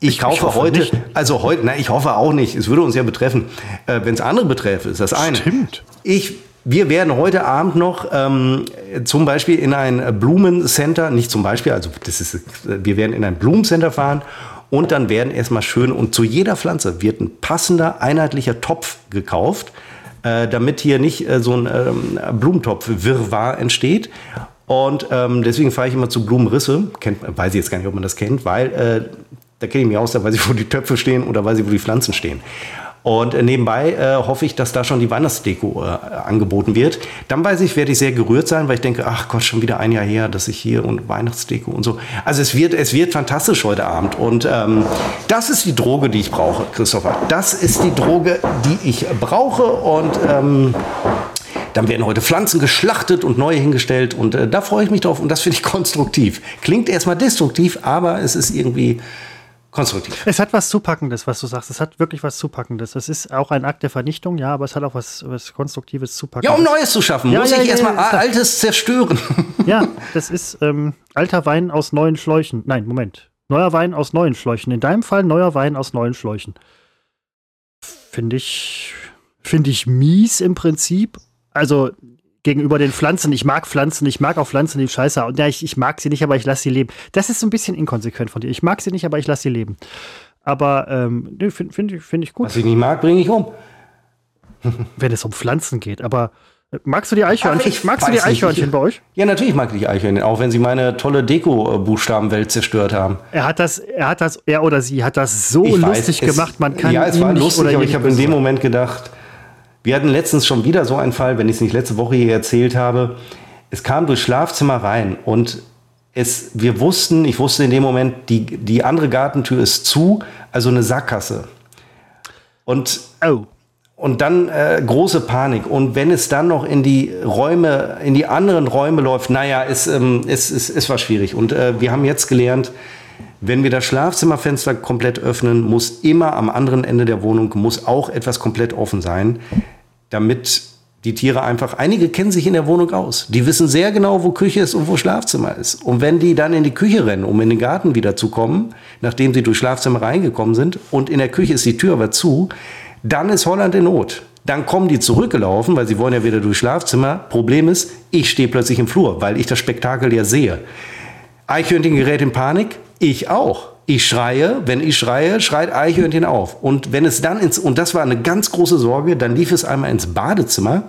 ich kaufe hoffe heute, nicht. also heute, na, ich hoffe auch nicht, es würde uns ja betreffen. Äh, Wenn es andere beträfe, ist das eine. Stimmt. Ich, wir werden heute Abend noch ähm, zum Beispiel in ein Blumencenter, nicht zum Beispiel, also das ist, wir werden in ein Blumencenter fahren und dann werden erstmal schön und zu jeder Pflanze wird ein passender, einheitlicher Topf gekauft, äh, damit hier nicht äh, so ein ähm, Blumentopf-Wirrwarr entsteht. Und ähm, deswegen fahre ich immer zu Blumenrisse. Kennt, weiß ich jetzt gar nicht, ob man das kennt, weil äh, da kenne ich mich aus, da weiß ich, wo die Töpfe stehen oder weiß ich, wo die Pflanzen stehen. Und nebenbei äh, hoffe ich, dass da schon die Weihnachtsdeko äh, angeboten wird. Dann weiß ich, werde ich sehr gerührt sein, weil ich denke, ach Gott, schon wieder ein Jahr her, dass ich hier und Weihnachtsdeko und so. Also es wird, es wird fantastisch heute Abend. Und ähm, das ist die Droge, die ich brauche, Christopher. Das ist die Droge, die ich brauche. Und ähm, dann werden heute Pflanzen geschlachtet und neue hingestellt. Und äh, da freue ich mich drauf. Und das finde ich konstruktiv. Klingt erstmal destruktiv, aber es ist irgendwie konstruktiv. Es hat was Zupackendes, was du sagst. Es hat wirklich was Zupackendes. Es ist auch ein Akt der Vernichtung, ja, aber es hat auch was, was Konstruktives Ja, Zupackendes. um Neues zu schaffen, Ja, muss ja, ich ja, erstmal ja. Altes zerstören. Ja, das ist ähm, alter Wein aus neuen Schläuchen. Nein, Moment. Neuer Wein aus neuen Schläuchen. In deinem Fall neuer Wein aus neuen Schläuchen. Finde ich, finde ich mies im Prinzip. Also gegenüber den Pflanzen. Ich mag Pflanzen, ich mag auch Pflanzen, die scheiße. Und ja, ich, ich mag sie nicht, aber ich lasse sie leben. Das ist so ein bisschen inkonsequent von dir. Ich mag sie nicht, aber ich lasse sie leben. Aber ähm, nee, finde find ich, find ich gut, Was ich nicht mag, bringe ich um. wenn es um Pflanzen geht. Aber äh, magst du die Eichhörnchen? Magst du die weiß. Eichhörnchen Ich- bei euch? Ja, natürlich mag ich die Eichhörnchen, auch wenn sie meine tolle Deko-Buchstabenwelt zerstört haben. Er hat das, er hat das, er oder sie hat das so Ich weiß, lustig es- gemacht, man kann Ja, es war lustig, aber ich habe in dem Moment gedacht, wir hatten letztens schon wieder so einen Fall, wenn ich es nicht letzte Woche hier erzählt habe. Es kam durchs Schlafzimmer rein und es, wir wussten, ich wusste in dem Moment, die, die andere Gartentür ist zu, also eine Sackgasse. Und. Oh, Und dann äh, große Panik. Und wenn es dann noch in die Räume, in die anderen Räume läuft, naja, es, ähm, es, es, es war schwierig. Und äh, wir haben jetzt gelernt, wenn wir das Schlafzimmerfenster komplett öffnen, muss immer am anderen Ende der Wohnung muss auch etwas komplett offen sein, damit die Tiere einfach, einige kennen sich in der Wohnung aus. Die wissen sehr genau, wo Küche ist und wo Schlafzimmer ist. Und wenn die dann in die Küche rennen, um in den Garten wieder zu kommen, nachdem sie durch Schlafzimmer reingekommen sind und in der Küche ist die Tür aber zu, dann ist Holland in Not. Dann kommen die zurückgelaufen, weil sie wollen ja wieder durch Schlafzimmer. Problem ist, ich stehe plötzlich im Flur, weil ich das Spektakel ja sehe. Eichhörnchen gerät in Panik, ich auch. Ich schreie, wenn ich schreie, schreit Eichhörnchen auf. Und wenn es dann ins, und das war eine ganz große Sorge, dann lief es einmal ins Badezimmer.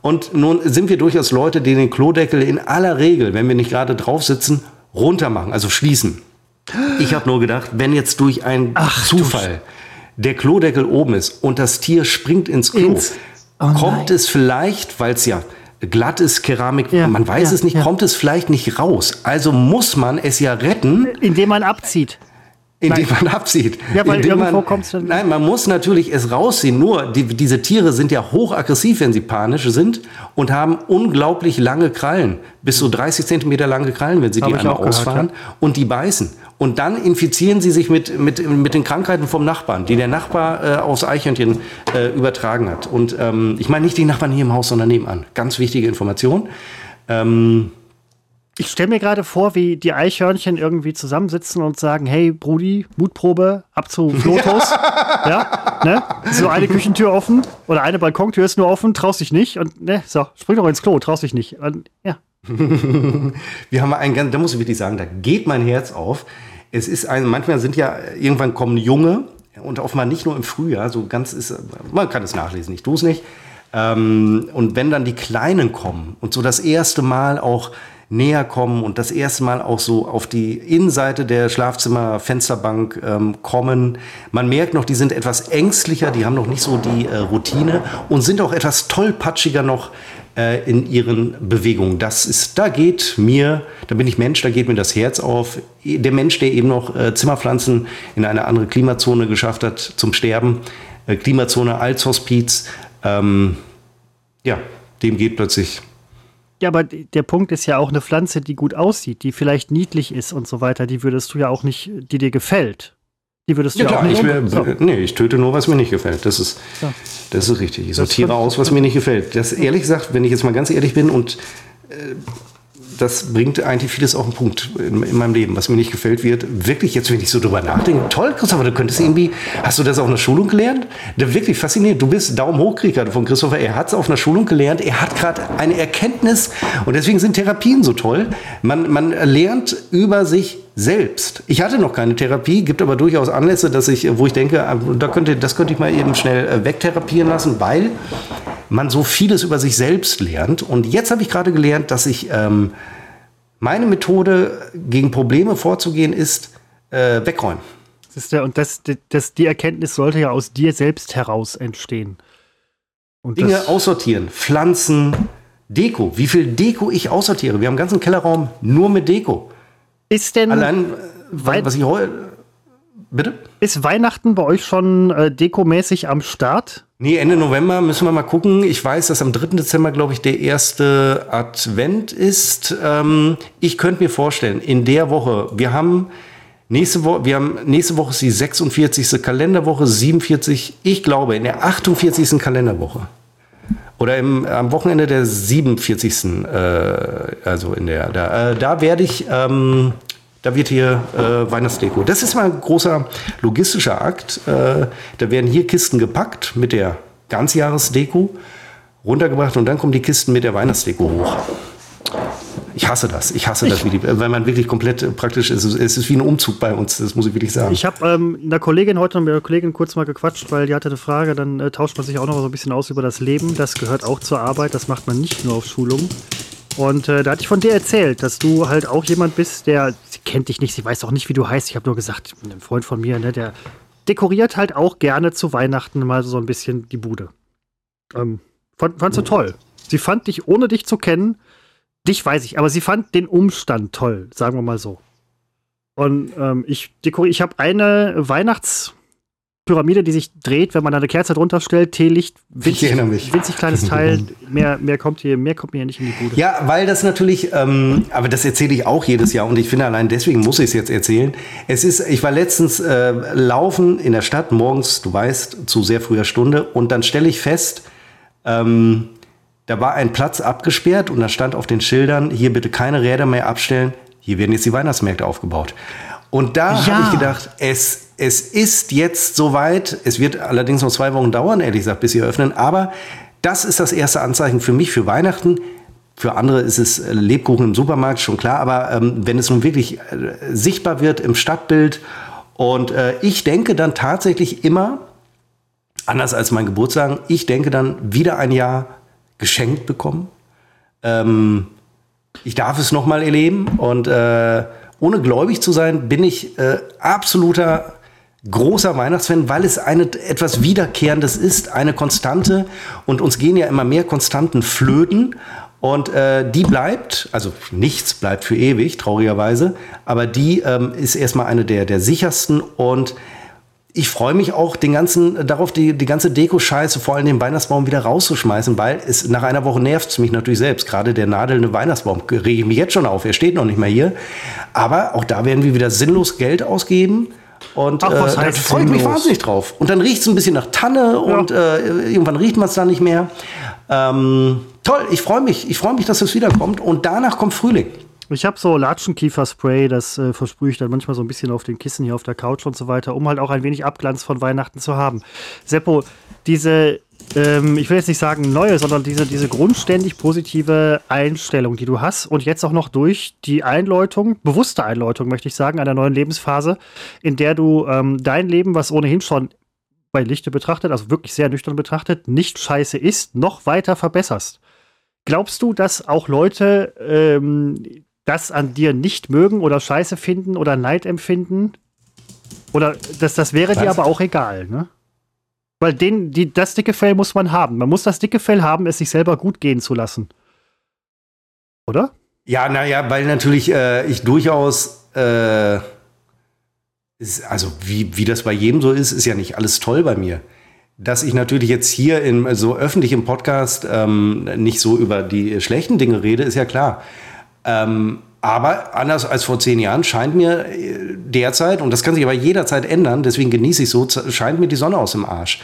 Und nun sind wir durchaus Leute, die den Klodeckel in aller Regel, wenn wir nicht gerade drauf sitzen, runter machen, also schließen. Ich habe nur gedacht, wenn jetzt durch einen Ach, Zufall der Klodeckel oben ist und das Tier springt ins Klo, Ins- Oh kommt es vielleicht, weil es ja glatt ist, Keramik, Ja, man weiß ja, es nicht, ja. kommt es vielleicht nicht raus. Also muss man es ja retten, indem man abzieht. indem man absieht. Ja, weil Indem irgendwo man, kommt's dann- Nein, man muss natürlich es rausziehen. Nur, die, diese Tiere sind ja hochaggressiv, wenn sie panisch sind und haben unglaublich lange Krallen. Bis zu 30 Zentimeter lange Krallen, wenn sie Hab die einmal auch gehört, ausfahren. Und die beißen. Und dann infizieren sie sich mit, mit, mit den Krankheiten vom Nachbarn, die der Nachbar äh, aufs Eichhörnchen äh, übertragen hat. Und ähm, ich meine nicht die Nachbarn hier im Haus, sondern nebenan. Ganz wichtige Information. Ähm, Ich stelle mir gerade vor, wie die Eichhörnchen irgendwie zusammensitzen und sagen, hey Brudi, Mutprobe, ab zu Flotos. ja, ne? So eine Küchentür offen oder eine Balkontür ist nur offen, traust dich nicht und ne, so, spring doch ins Klo, traust dich nicht. Und, ja. Wir haben einen ganz, da muss ich wirklich sagen, da geht mein Herz auf. es ist ein, manchmal sind ja, irgendwann kommen Junge und offenbar nicht nur im Frühjahr, so ganz ist, man kann es nachlesen, ich tue es nicht. Ähm, und wenn dann die Kleinen kommen und so das erste Mal auch näher kommen und das erste Mal auch so auf die Innenseite der Schlafzimmer-Fensterbank ähm, kommen. Man merkt noch, die sind etwas ängstlicher, die haben noch nicht so die äh, Routine und sind auch etwas tollpatschiger noch äh, in ihren Bewegungen. Das ist, da geht mir, da bin ich Mensch, da geht mir das Herz auf. Der Mensch, der eben noch äh, Zimmerpflanzen in eine andere Klimazone geschafft hat zum Sterben, äh, Klimazone als Hospiz, ähm, ja, dem geht plötzlich ja, aber der Punkt ist ja auch eine Pflanze, die gut aussieht, die vielleicht niedlich ist und so weiter, die würdest du ja auch nicht, die dir gefällt. Die würdest du ja, klar, auch nicht. Ich, will, so. Nee, ich töte nur, was mir nicht gefällt. Das ist, ja. das ist richtig. Ich sortiere aus, was mir nicht gefällt. Das ehrlich gesagt, wenn ich jetzt mal ganz ehrlich bin und äh, das bringt eigentlich vieles auf den Punkt in, in, meinem Leben, was mir nicht gefällt wird. Wirklich, jetzt, wenn ich so drüber nachdenke, toll, Christopher, du könntest irgendwie, hast du das auf einer Schulung gelernt? Wirklich faszinierend. Du bist Daumen hoch gerade von Christopher. Er hat es auf einer Schulung gelernt. Er hat gerade eine Erkenntnis und deswegen sind Therapien so toll. Man, man lernt über sich selbst. Ich hatte noch keine Therapie, gibt aber durchaus Anlässe, dass ich, wo ich denke, ah, da könnte, das könnte ich mal eben schnell äh, wegtherapieren lassen, weil man so vieles über sich selbst lernt. Und jetzt habe ich gerade gelernt, dass ich ähm, meine Methode gegen Probleme vorzugehen ist äh, wegräumen. Das ist der, und das, das, die Erkenntnis sollte ja aus dir selbst heraus entstehen. Und Dinge aussortieren, Pflanzen, Deko. Wie viel Deko ich aussortiere. Wir haben einen ganzen Kellerraum nur mit Deko. Ist denn. Allein, was ich heute. Bitte? Ist Weihnachten bei euch schon äh, dekomäßig am Start? Nee, Ende November müssen wir mal gucken. Ich weiß, dass am 3. Dezember, glaube ich, der erste Advent ist. Ähm, ich könnte mir vorstellen, in der Woche, wir haben nächste Woche, wir haben nächste Woche ist die 46. Kalenderwoche, 47, ich glaube, in der 48. Kalenderwoche. Oder im, am Wochenende der 47. Äh, also in der, da, äh, da werde ich ähm, da wird hier äh, Weihnachtsdeko. Das ist mal ein großer logistischer Akt. Äh, da werden hier Kisten gepackt mit der Ganzjahresdeko, runtergebracht und dann kommen die Kisten mit der Weihnachtsdeko hoch. Ich hasse das. Ich hasse ich, das, die, weil man wirklich komplett äh, praktisch ist. Es ist wie ein Umzug bei uns, das muss ich wirklich sagen. Ich habe ähm, einer Kollegin heute noch mit einer Kollegin kurz mal gequatscht, weil die hatte eine Frage. Dann äh, tauscht man sich auch noch so ein bisschen aus über das Leben. Das gehört auch zur Arbeit. Das macht man nicht nur auf Schulungen. Und äh, da hatte ich von dir erzählt, dass du halt auch jemand bist, der, sie kennt dich nicht, sie weiß auch nicht, wie du heißt. Ich habe nur gesagt, ein Freund von mir, ne, der dekoriert halt auch gerne zu Weihnachten mal so ein bisschen die Bude. Ähm, fand, fand sie toll. Sie fand dich, ohne dich zu kennen, dich weiß ich, aber sie fand den Umstand toll, sagen wir mal so. Und ähm, ich dekoriere, ich habe eine Weihnachts- Pyramide, die sich dreht, wenn man da eine Kerze drunter stellt, Teelicht, winzig, winzig kleines Teil, mehr, mehr, kommt hier, mehr kommt mir nicht in die Bude. Ja, weil das natürlich, ähm, aber das erzähle ich auch jedes Jahr und ich finde allein deswegen muss ich es jetzt erzählen. Es ist, ich war letztens äh, laufen in der Stadt morgens, du weißt, zu sehr früher Stunde und dann stelle ich fest, ähm, da war ein Platz abgesperrt und da stand auf den Schildern, hier bitte keine Räder mehr abstellen, hier werden jetzt die Weihnachtsmärkte aufgebaut. Und da ja. habe ich gedacht, es es ist jetzt soweit. Es wird allerdings noch zwei Wochen dauern, ehrlich gesagt, bis sie öffnen. Aber das ist das erste Anzeichen für mich für Weihnachten. Für andere ist es äh, Lebkuchen im Supermarkt, schon klar. Aber ähm, wenn es nun wirklich äh, sichtbar wird im Stadtbild und äh, ich denke dann tatsächlich immer, anders als mein Geburtstag, ich denke dann wieder ein Jahr geschenkt bekommen. Ähm, ich darf es nochmal erleben und äh, ohne gläubig zu sein, bin ich äh, absoluter großer Weihnachtsfan, weil es eine etwas Wiederkehrendes ist, eine Konstante. Und uns gehen ja immer mehr Konstanten flöten. Und äh, die bleibt, also nichts bleibt für ewig, traurigerweise, aber die ähm, ist erstmal eine der, der sichersten und ich freue mich auch den ganzen, darauf, die, die ganze Deko-Scheiße, vor allem den Weihnachtsbaum wieder rauszuschmeißen, weil es nach einer Woche nervt es mich natürlich selbst. Gerade der nadelnde Weihnachtsbaum rege ich mich jetzt schon auf. Er steht noch nicht mehr hier. Aber auch da werden wir wieder sinnlos Geld ausgeben. Und Ach, was äh, da freue ich mich wahnsinnig drauf. Und dann riecht es ein bisschen nach Tanne ja. und äh, irgendwann riecht man es dann nicht mehr. Ähm, toll, ich freue mich. Ich freue mich, dass es wiederkommt. Und danach kommt Frühling. Ich habe so Latschenkiefer-Spray, das äh, versprühe ich dann manchmal so ein bisschen auf den Kissen hier auf der Couch und so weiter, um halt auch ein wenig Abglanz von Weihnachten zu haben. Seppo, diese ähm, ich will jetzt nicht sagen neue, sondern diese, diese grundständig positive Einstellung, die du hast und jetzt auch noch durch die Einläutung, bewusste Einläutung, möchte ich sagen, einer neuen Lebensphase, in der du ähm, dein Leben, was ohnehin schon bei Lichte betrachtet, also wirklich sehr nüchtern betrachtet, nicht scheiße ist, noch weiter verbesserst. Glaubst du, dass auch Leute ähm, das an dir nicht mögen oder scheiße finden oder Neid empfinden? Oder das, das wäre Was? dir aber auch egal, ne? Weil den, die, das dicke Fell muss man haben. Man muss das dicke Fell haben, es sich selber gut gehen zu lassen. Oder? Ja, naja, weil natürlich äh, ich durchaus, äh, ist, also wie, wie das bei jedem so ist, ist ja nicht alles toll bei mir. Dass ich natürlich jetzt hier in so öffentlich im Podcast ähm, nicht so über die schlechten Dinge rede, ist ja klar. Ähm, aber anders als vor zehn Jahren scheint mir äh, derzeit, und das kann sich aber jederzeit ändern, deswegen genieße ich so, scheint mir die Sonne aus dem Arsch.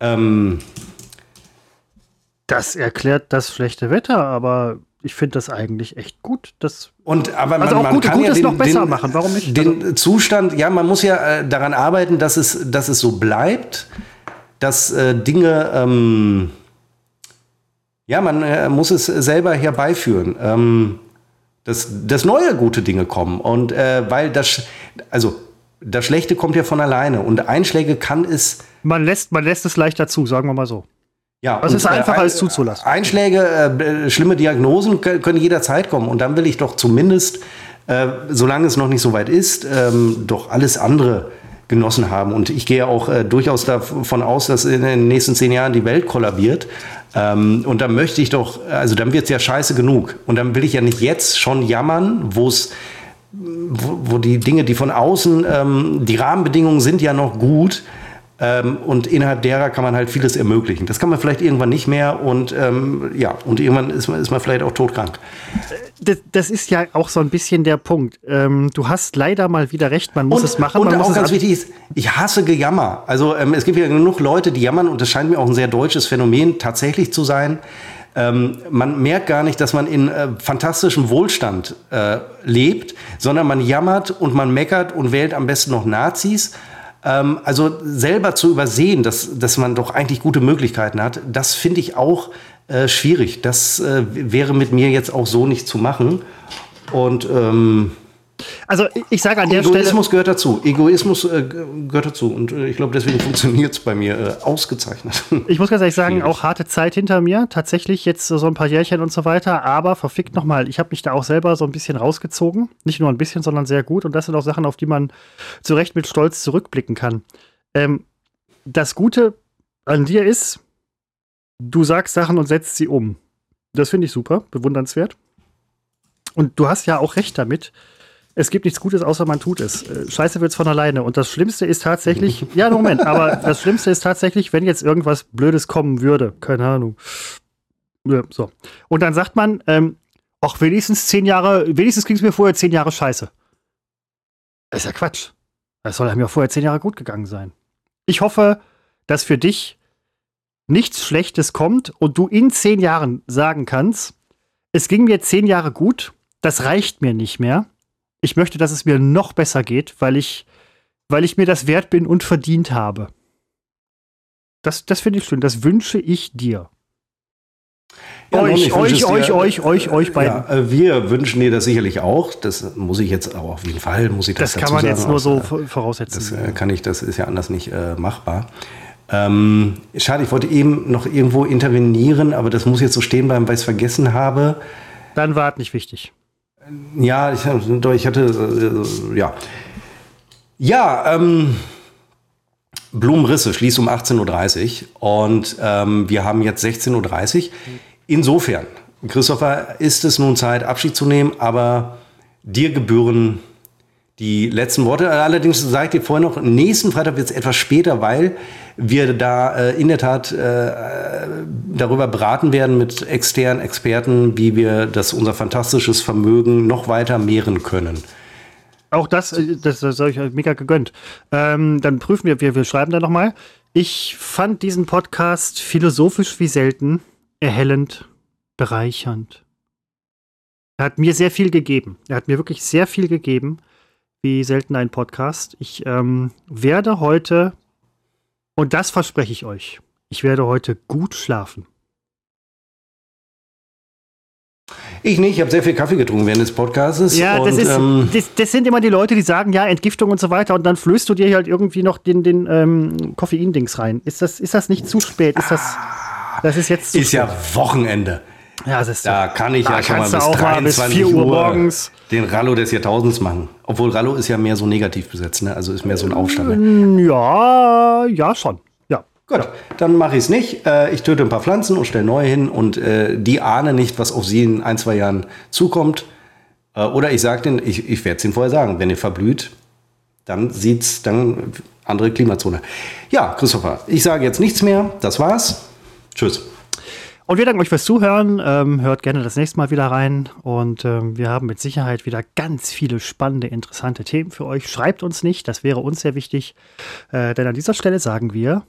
Ähm das erklärt das schlechte Wetter, aber ich finde das eigentlich echt gut. Das und aber also man, man kann ja den, den, machen. Warum nicht? Den also Zustand, ja, man muss ja äh, daran arbeiten, dass es, dass es so bleibt, dass äh, Dinge, ähm, ja, man äh, muss es selber herbeiführen. Ähm, dass, dass neue gute Dinge kommen. Und äh, weil das, also das Schlechte kommt ja von alleine und Einschläge kann es. Man lässt, man lässt es leichter zu, sagen wir mal so. Ja, also es ist einfacher, äh, als zuzulassen. Einschläge, äh, schlimme Diagnosen können jederzeit kommen. Und dann will ich doch zumindest, äh, solange es noch nicht so weit ist, ähm, doch alles andere genossen haben. Und ich gehe auch äh, durchaus davon aus, dass in den nächsten zehn Jahren die Welt kollabiert. Ähm, und dann möchte ich doch, also dann wird es ja scheiße genug. Und dann will ich ja nicht jetzt schon jammern, wo es wo, die Dinge, die von außen, ähm, die Rahmenbedingungen sind ja noch gut, ähm, und innerhalb derer kann man halt vieles ermöglichen. Das kann man vielleicht irgendwann nicht mehr und ähm, ja, und irgendwann ist man, ist man vielleicht auch todkrank. Das, das ist ja auch so ein bisschen der Punkt. Ähm, du hast leider mal wieder recht, man muss und, es machen. Und auch ganz wichtig ist, ich hasse Gejammer. Also ähm, es gibt ja genug Leute, die jammern und das scheint mir auch ein sehr deutsches Phänomen tatsächlich zu sein. Ähm, man merkt gar nicht, dass man in äh, fantastischem Wohlstand äh, lebt, sondern man jammert und man meckert und wählt am besten noch Nazis ähm, also selber zu übersehen, dass, dass man doch eigentlich gute Möglichkeiten hat, das finde ich auch äh, schwierig. Das äh, wäre mit mir jetzt auch so nicht zu machen. Und ähm, also ich sage an der Egoismus Stelle. Egoismus gehört dazu. Egoismus äh, gehört dazu. Und äh, ich glaube, deswegen funktioniert es bei mir äh, ausgezeichnet. Ich muss ganz ehrlich sagen, auch harte Zeit hinter mir. Tatsächlich jetzt so ein paar Jährchen und so weiter. Aber verfickt nochmal, ich habe mich da auch selber so ein bisschen rausgezogen. Nicht nur ein bisschen, sondern sehr gut. Und das sind auch Sachen, auf die man zu Recht mit Stolz zurückblicken kann. Ähm, das Gute an dir ist, du sagst Sachen und setzt sie um. Das finde ich super, bewundernswert. Und du hast ja auch recht damit es gibt nichts Gutes, außer man tut es. Äh, scheiße wird's von alleine. Und das Schlimmste ist tatsächlich, ja, Moment, aber das Schlimmste ist tatsächlich, wenn jetzt irgendwas Blödes kommen würde. Keine Ahnung. Ja, so. Und dann sagt man, ähm, ach, wenigstens zehn Jahre, wenigstens ging es mir vorher zehn Jahre scheiße. Das ist ja Quatsch. Es soll einem ja vorher zehn Jahre gut gegangen sein. Ich hoffe, dass für dich nichts Schlechtes kommt und du in zehn Jahren sagen kannst, es ging mir zehn Jahre gut, das reicht mir nicht mehr ich möchte, dass es mir noch besser geht, weil ich, weil ich mir das wert bin und verdient habe. Das, das finde ich schön. Das wünsche ich dir. Ja, euch, euch, euch, dir, euch, euch, euch beiden. Ja, äh, wir wünschen dir das sicherlich auch. Das muss ich jetzt auch auf jeden Fall, muss ich das Das kann man sagen, jetzt nur so voraussetzen. Das äh, kann ich, das ist ja anders nicht äh, machbar. Ähm, schade, ich wollte eben noch irgendwo intervenieren, aber das muss jetzt so stehen bleiben, weil ich es vergessen habe. Dann war es nicht wichtig. Ja, ich, ich hatte, äh, ja. Ja, ähm, Blumenrisse schließt um 18.30 Uhr und ähm, wir haben jetzt 16.30 Uhr. Insofern, Christopher, ist es nun Zeit, Abschied zu nehmen, aber dir gebühren die letzten Worte. Allerdings sage ich dir vorher noch, nächsten Freitag wird es etwas später, weil wir da äh, in der Tat äh, darüber beraten werden mit externen Experten, wie wir das unser fantastisches Vermögen noch weiter mehren können. Auch das, äh, das, das habe ich mega gegönnt. Ähm, dann prüfen wir, wir, wir schreiben da nochmal. Ich fand diesen Podcast philosophisch wie selten, erhellend, bereichernd. Er hat mir sehr viel gegeben. Er hat mir wirklich sehr viel gegeben wie selten ein Podcast. Ich ähm, werde heute, und das verspreche ich euch, Ich werde heute gut schlafen. Ich nicht, ich habe sehr viel Kaffee getrunken während des Podcasts. Ja, das, ist, ähm, das, das, sind immer die Leute, die sagen, ja, Entgiftung und so weiter, und dann flößt du dir halt irgendwie noch den, den ähm, Koffein-Dings rein. Ist das, ist das nicht zu spät? Ist das, das ist jetzt Ist spät? ja Wochenende. Ja, das ist da kann ich ja schon mal bis 23 Uhr, Uhr morgens den Rallo des Jahrtausends machen. Obwohl Rallo ist ja mehr so negativ besetzt, ne? also ist mehr so ein Aufstand. Ne? Ja, ja, schon. Gut, dann mache ich es nicht. Äh, ich töte ein paar Pflanzen und stelle neue hin und äh, die ahnen nicht, was auf sie in ein, zwei Jahren zukommt. Äh, oder ich sage denen, ich, ich werde es ihnen vorher sagen, wenn ihr verblüht, dann sieht es dann andere Klimazone. Ja, Christopher, ich sage jetzt nichts mehr. Das war's. Tschüss. Und wir danken euch fürs Zuhören. Ähm, hört gerne das nächste Mal wieder rein. Und ähm, wir haben mit Sicherheit wieder ganz viele spannende, interessante Themen für euch. Schreibt uns nicht, das wäre uns sehr wichtig. Äh, denn an dieser Stelle sagen wir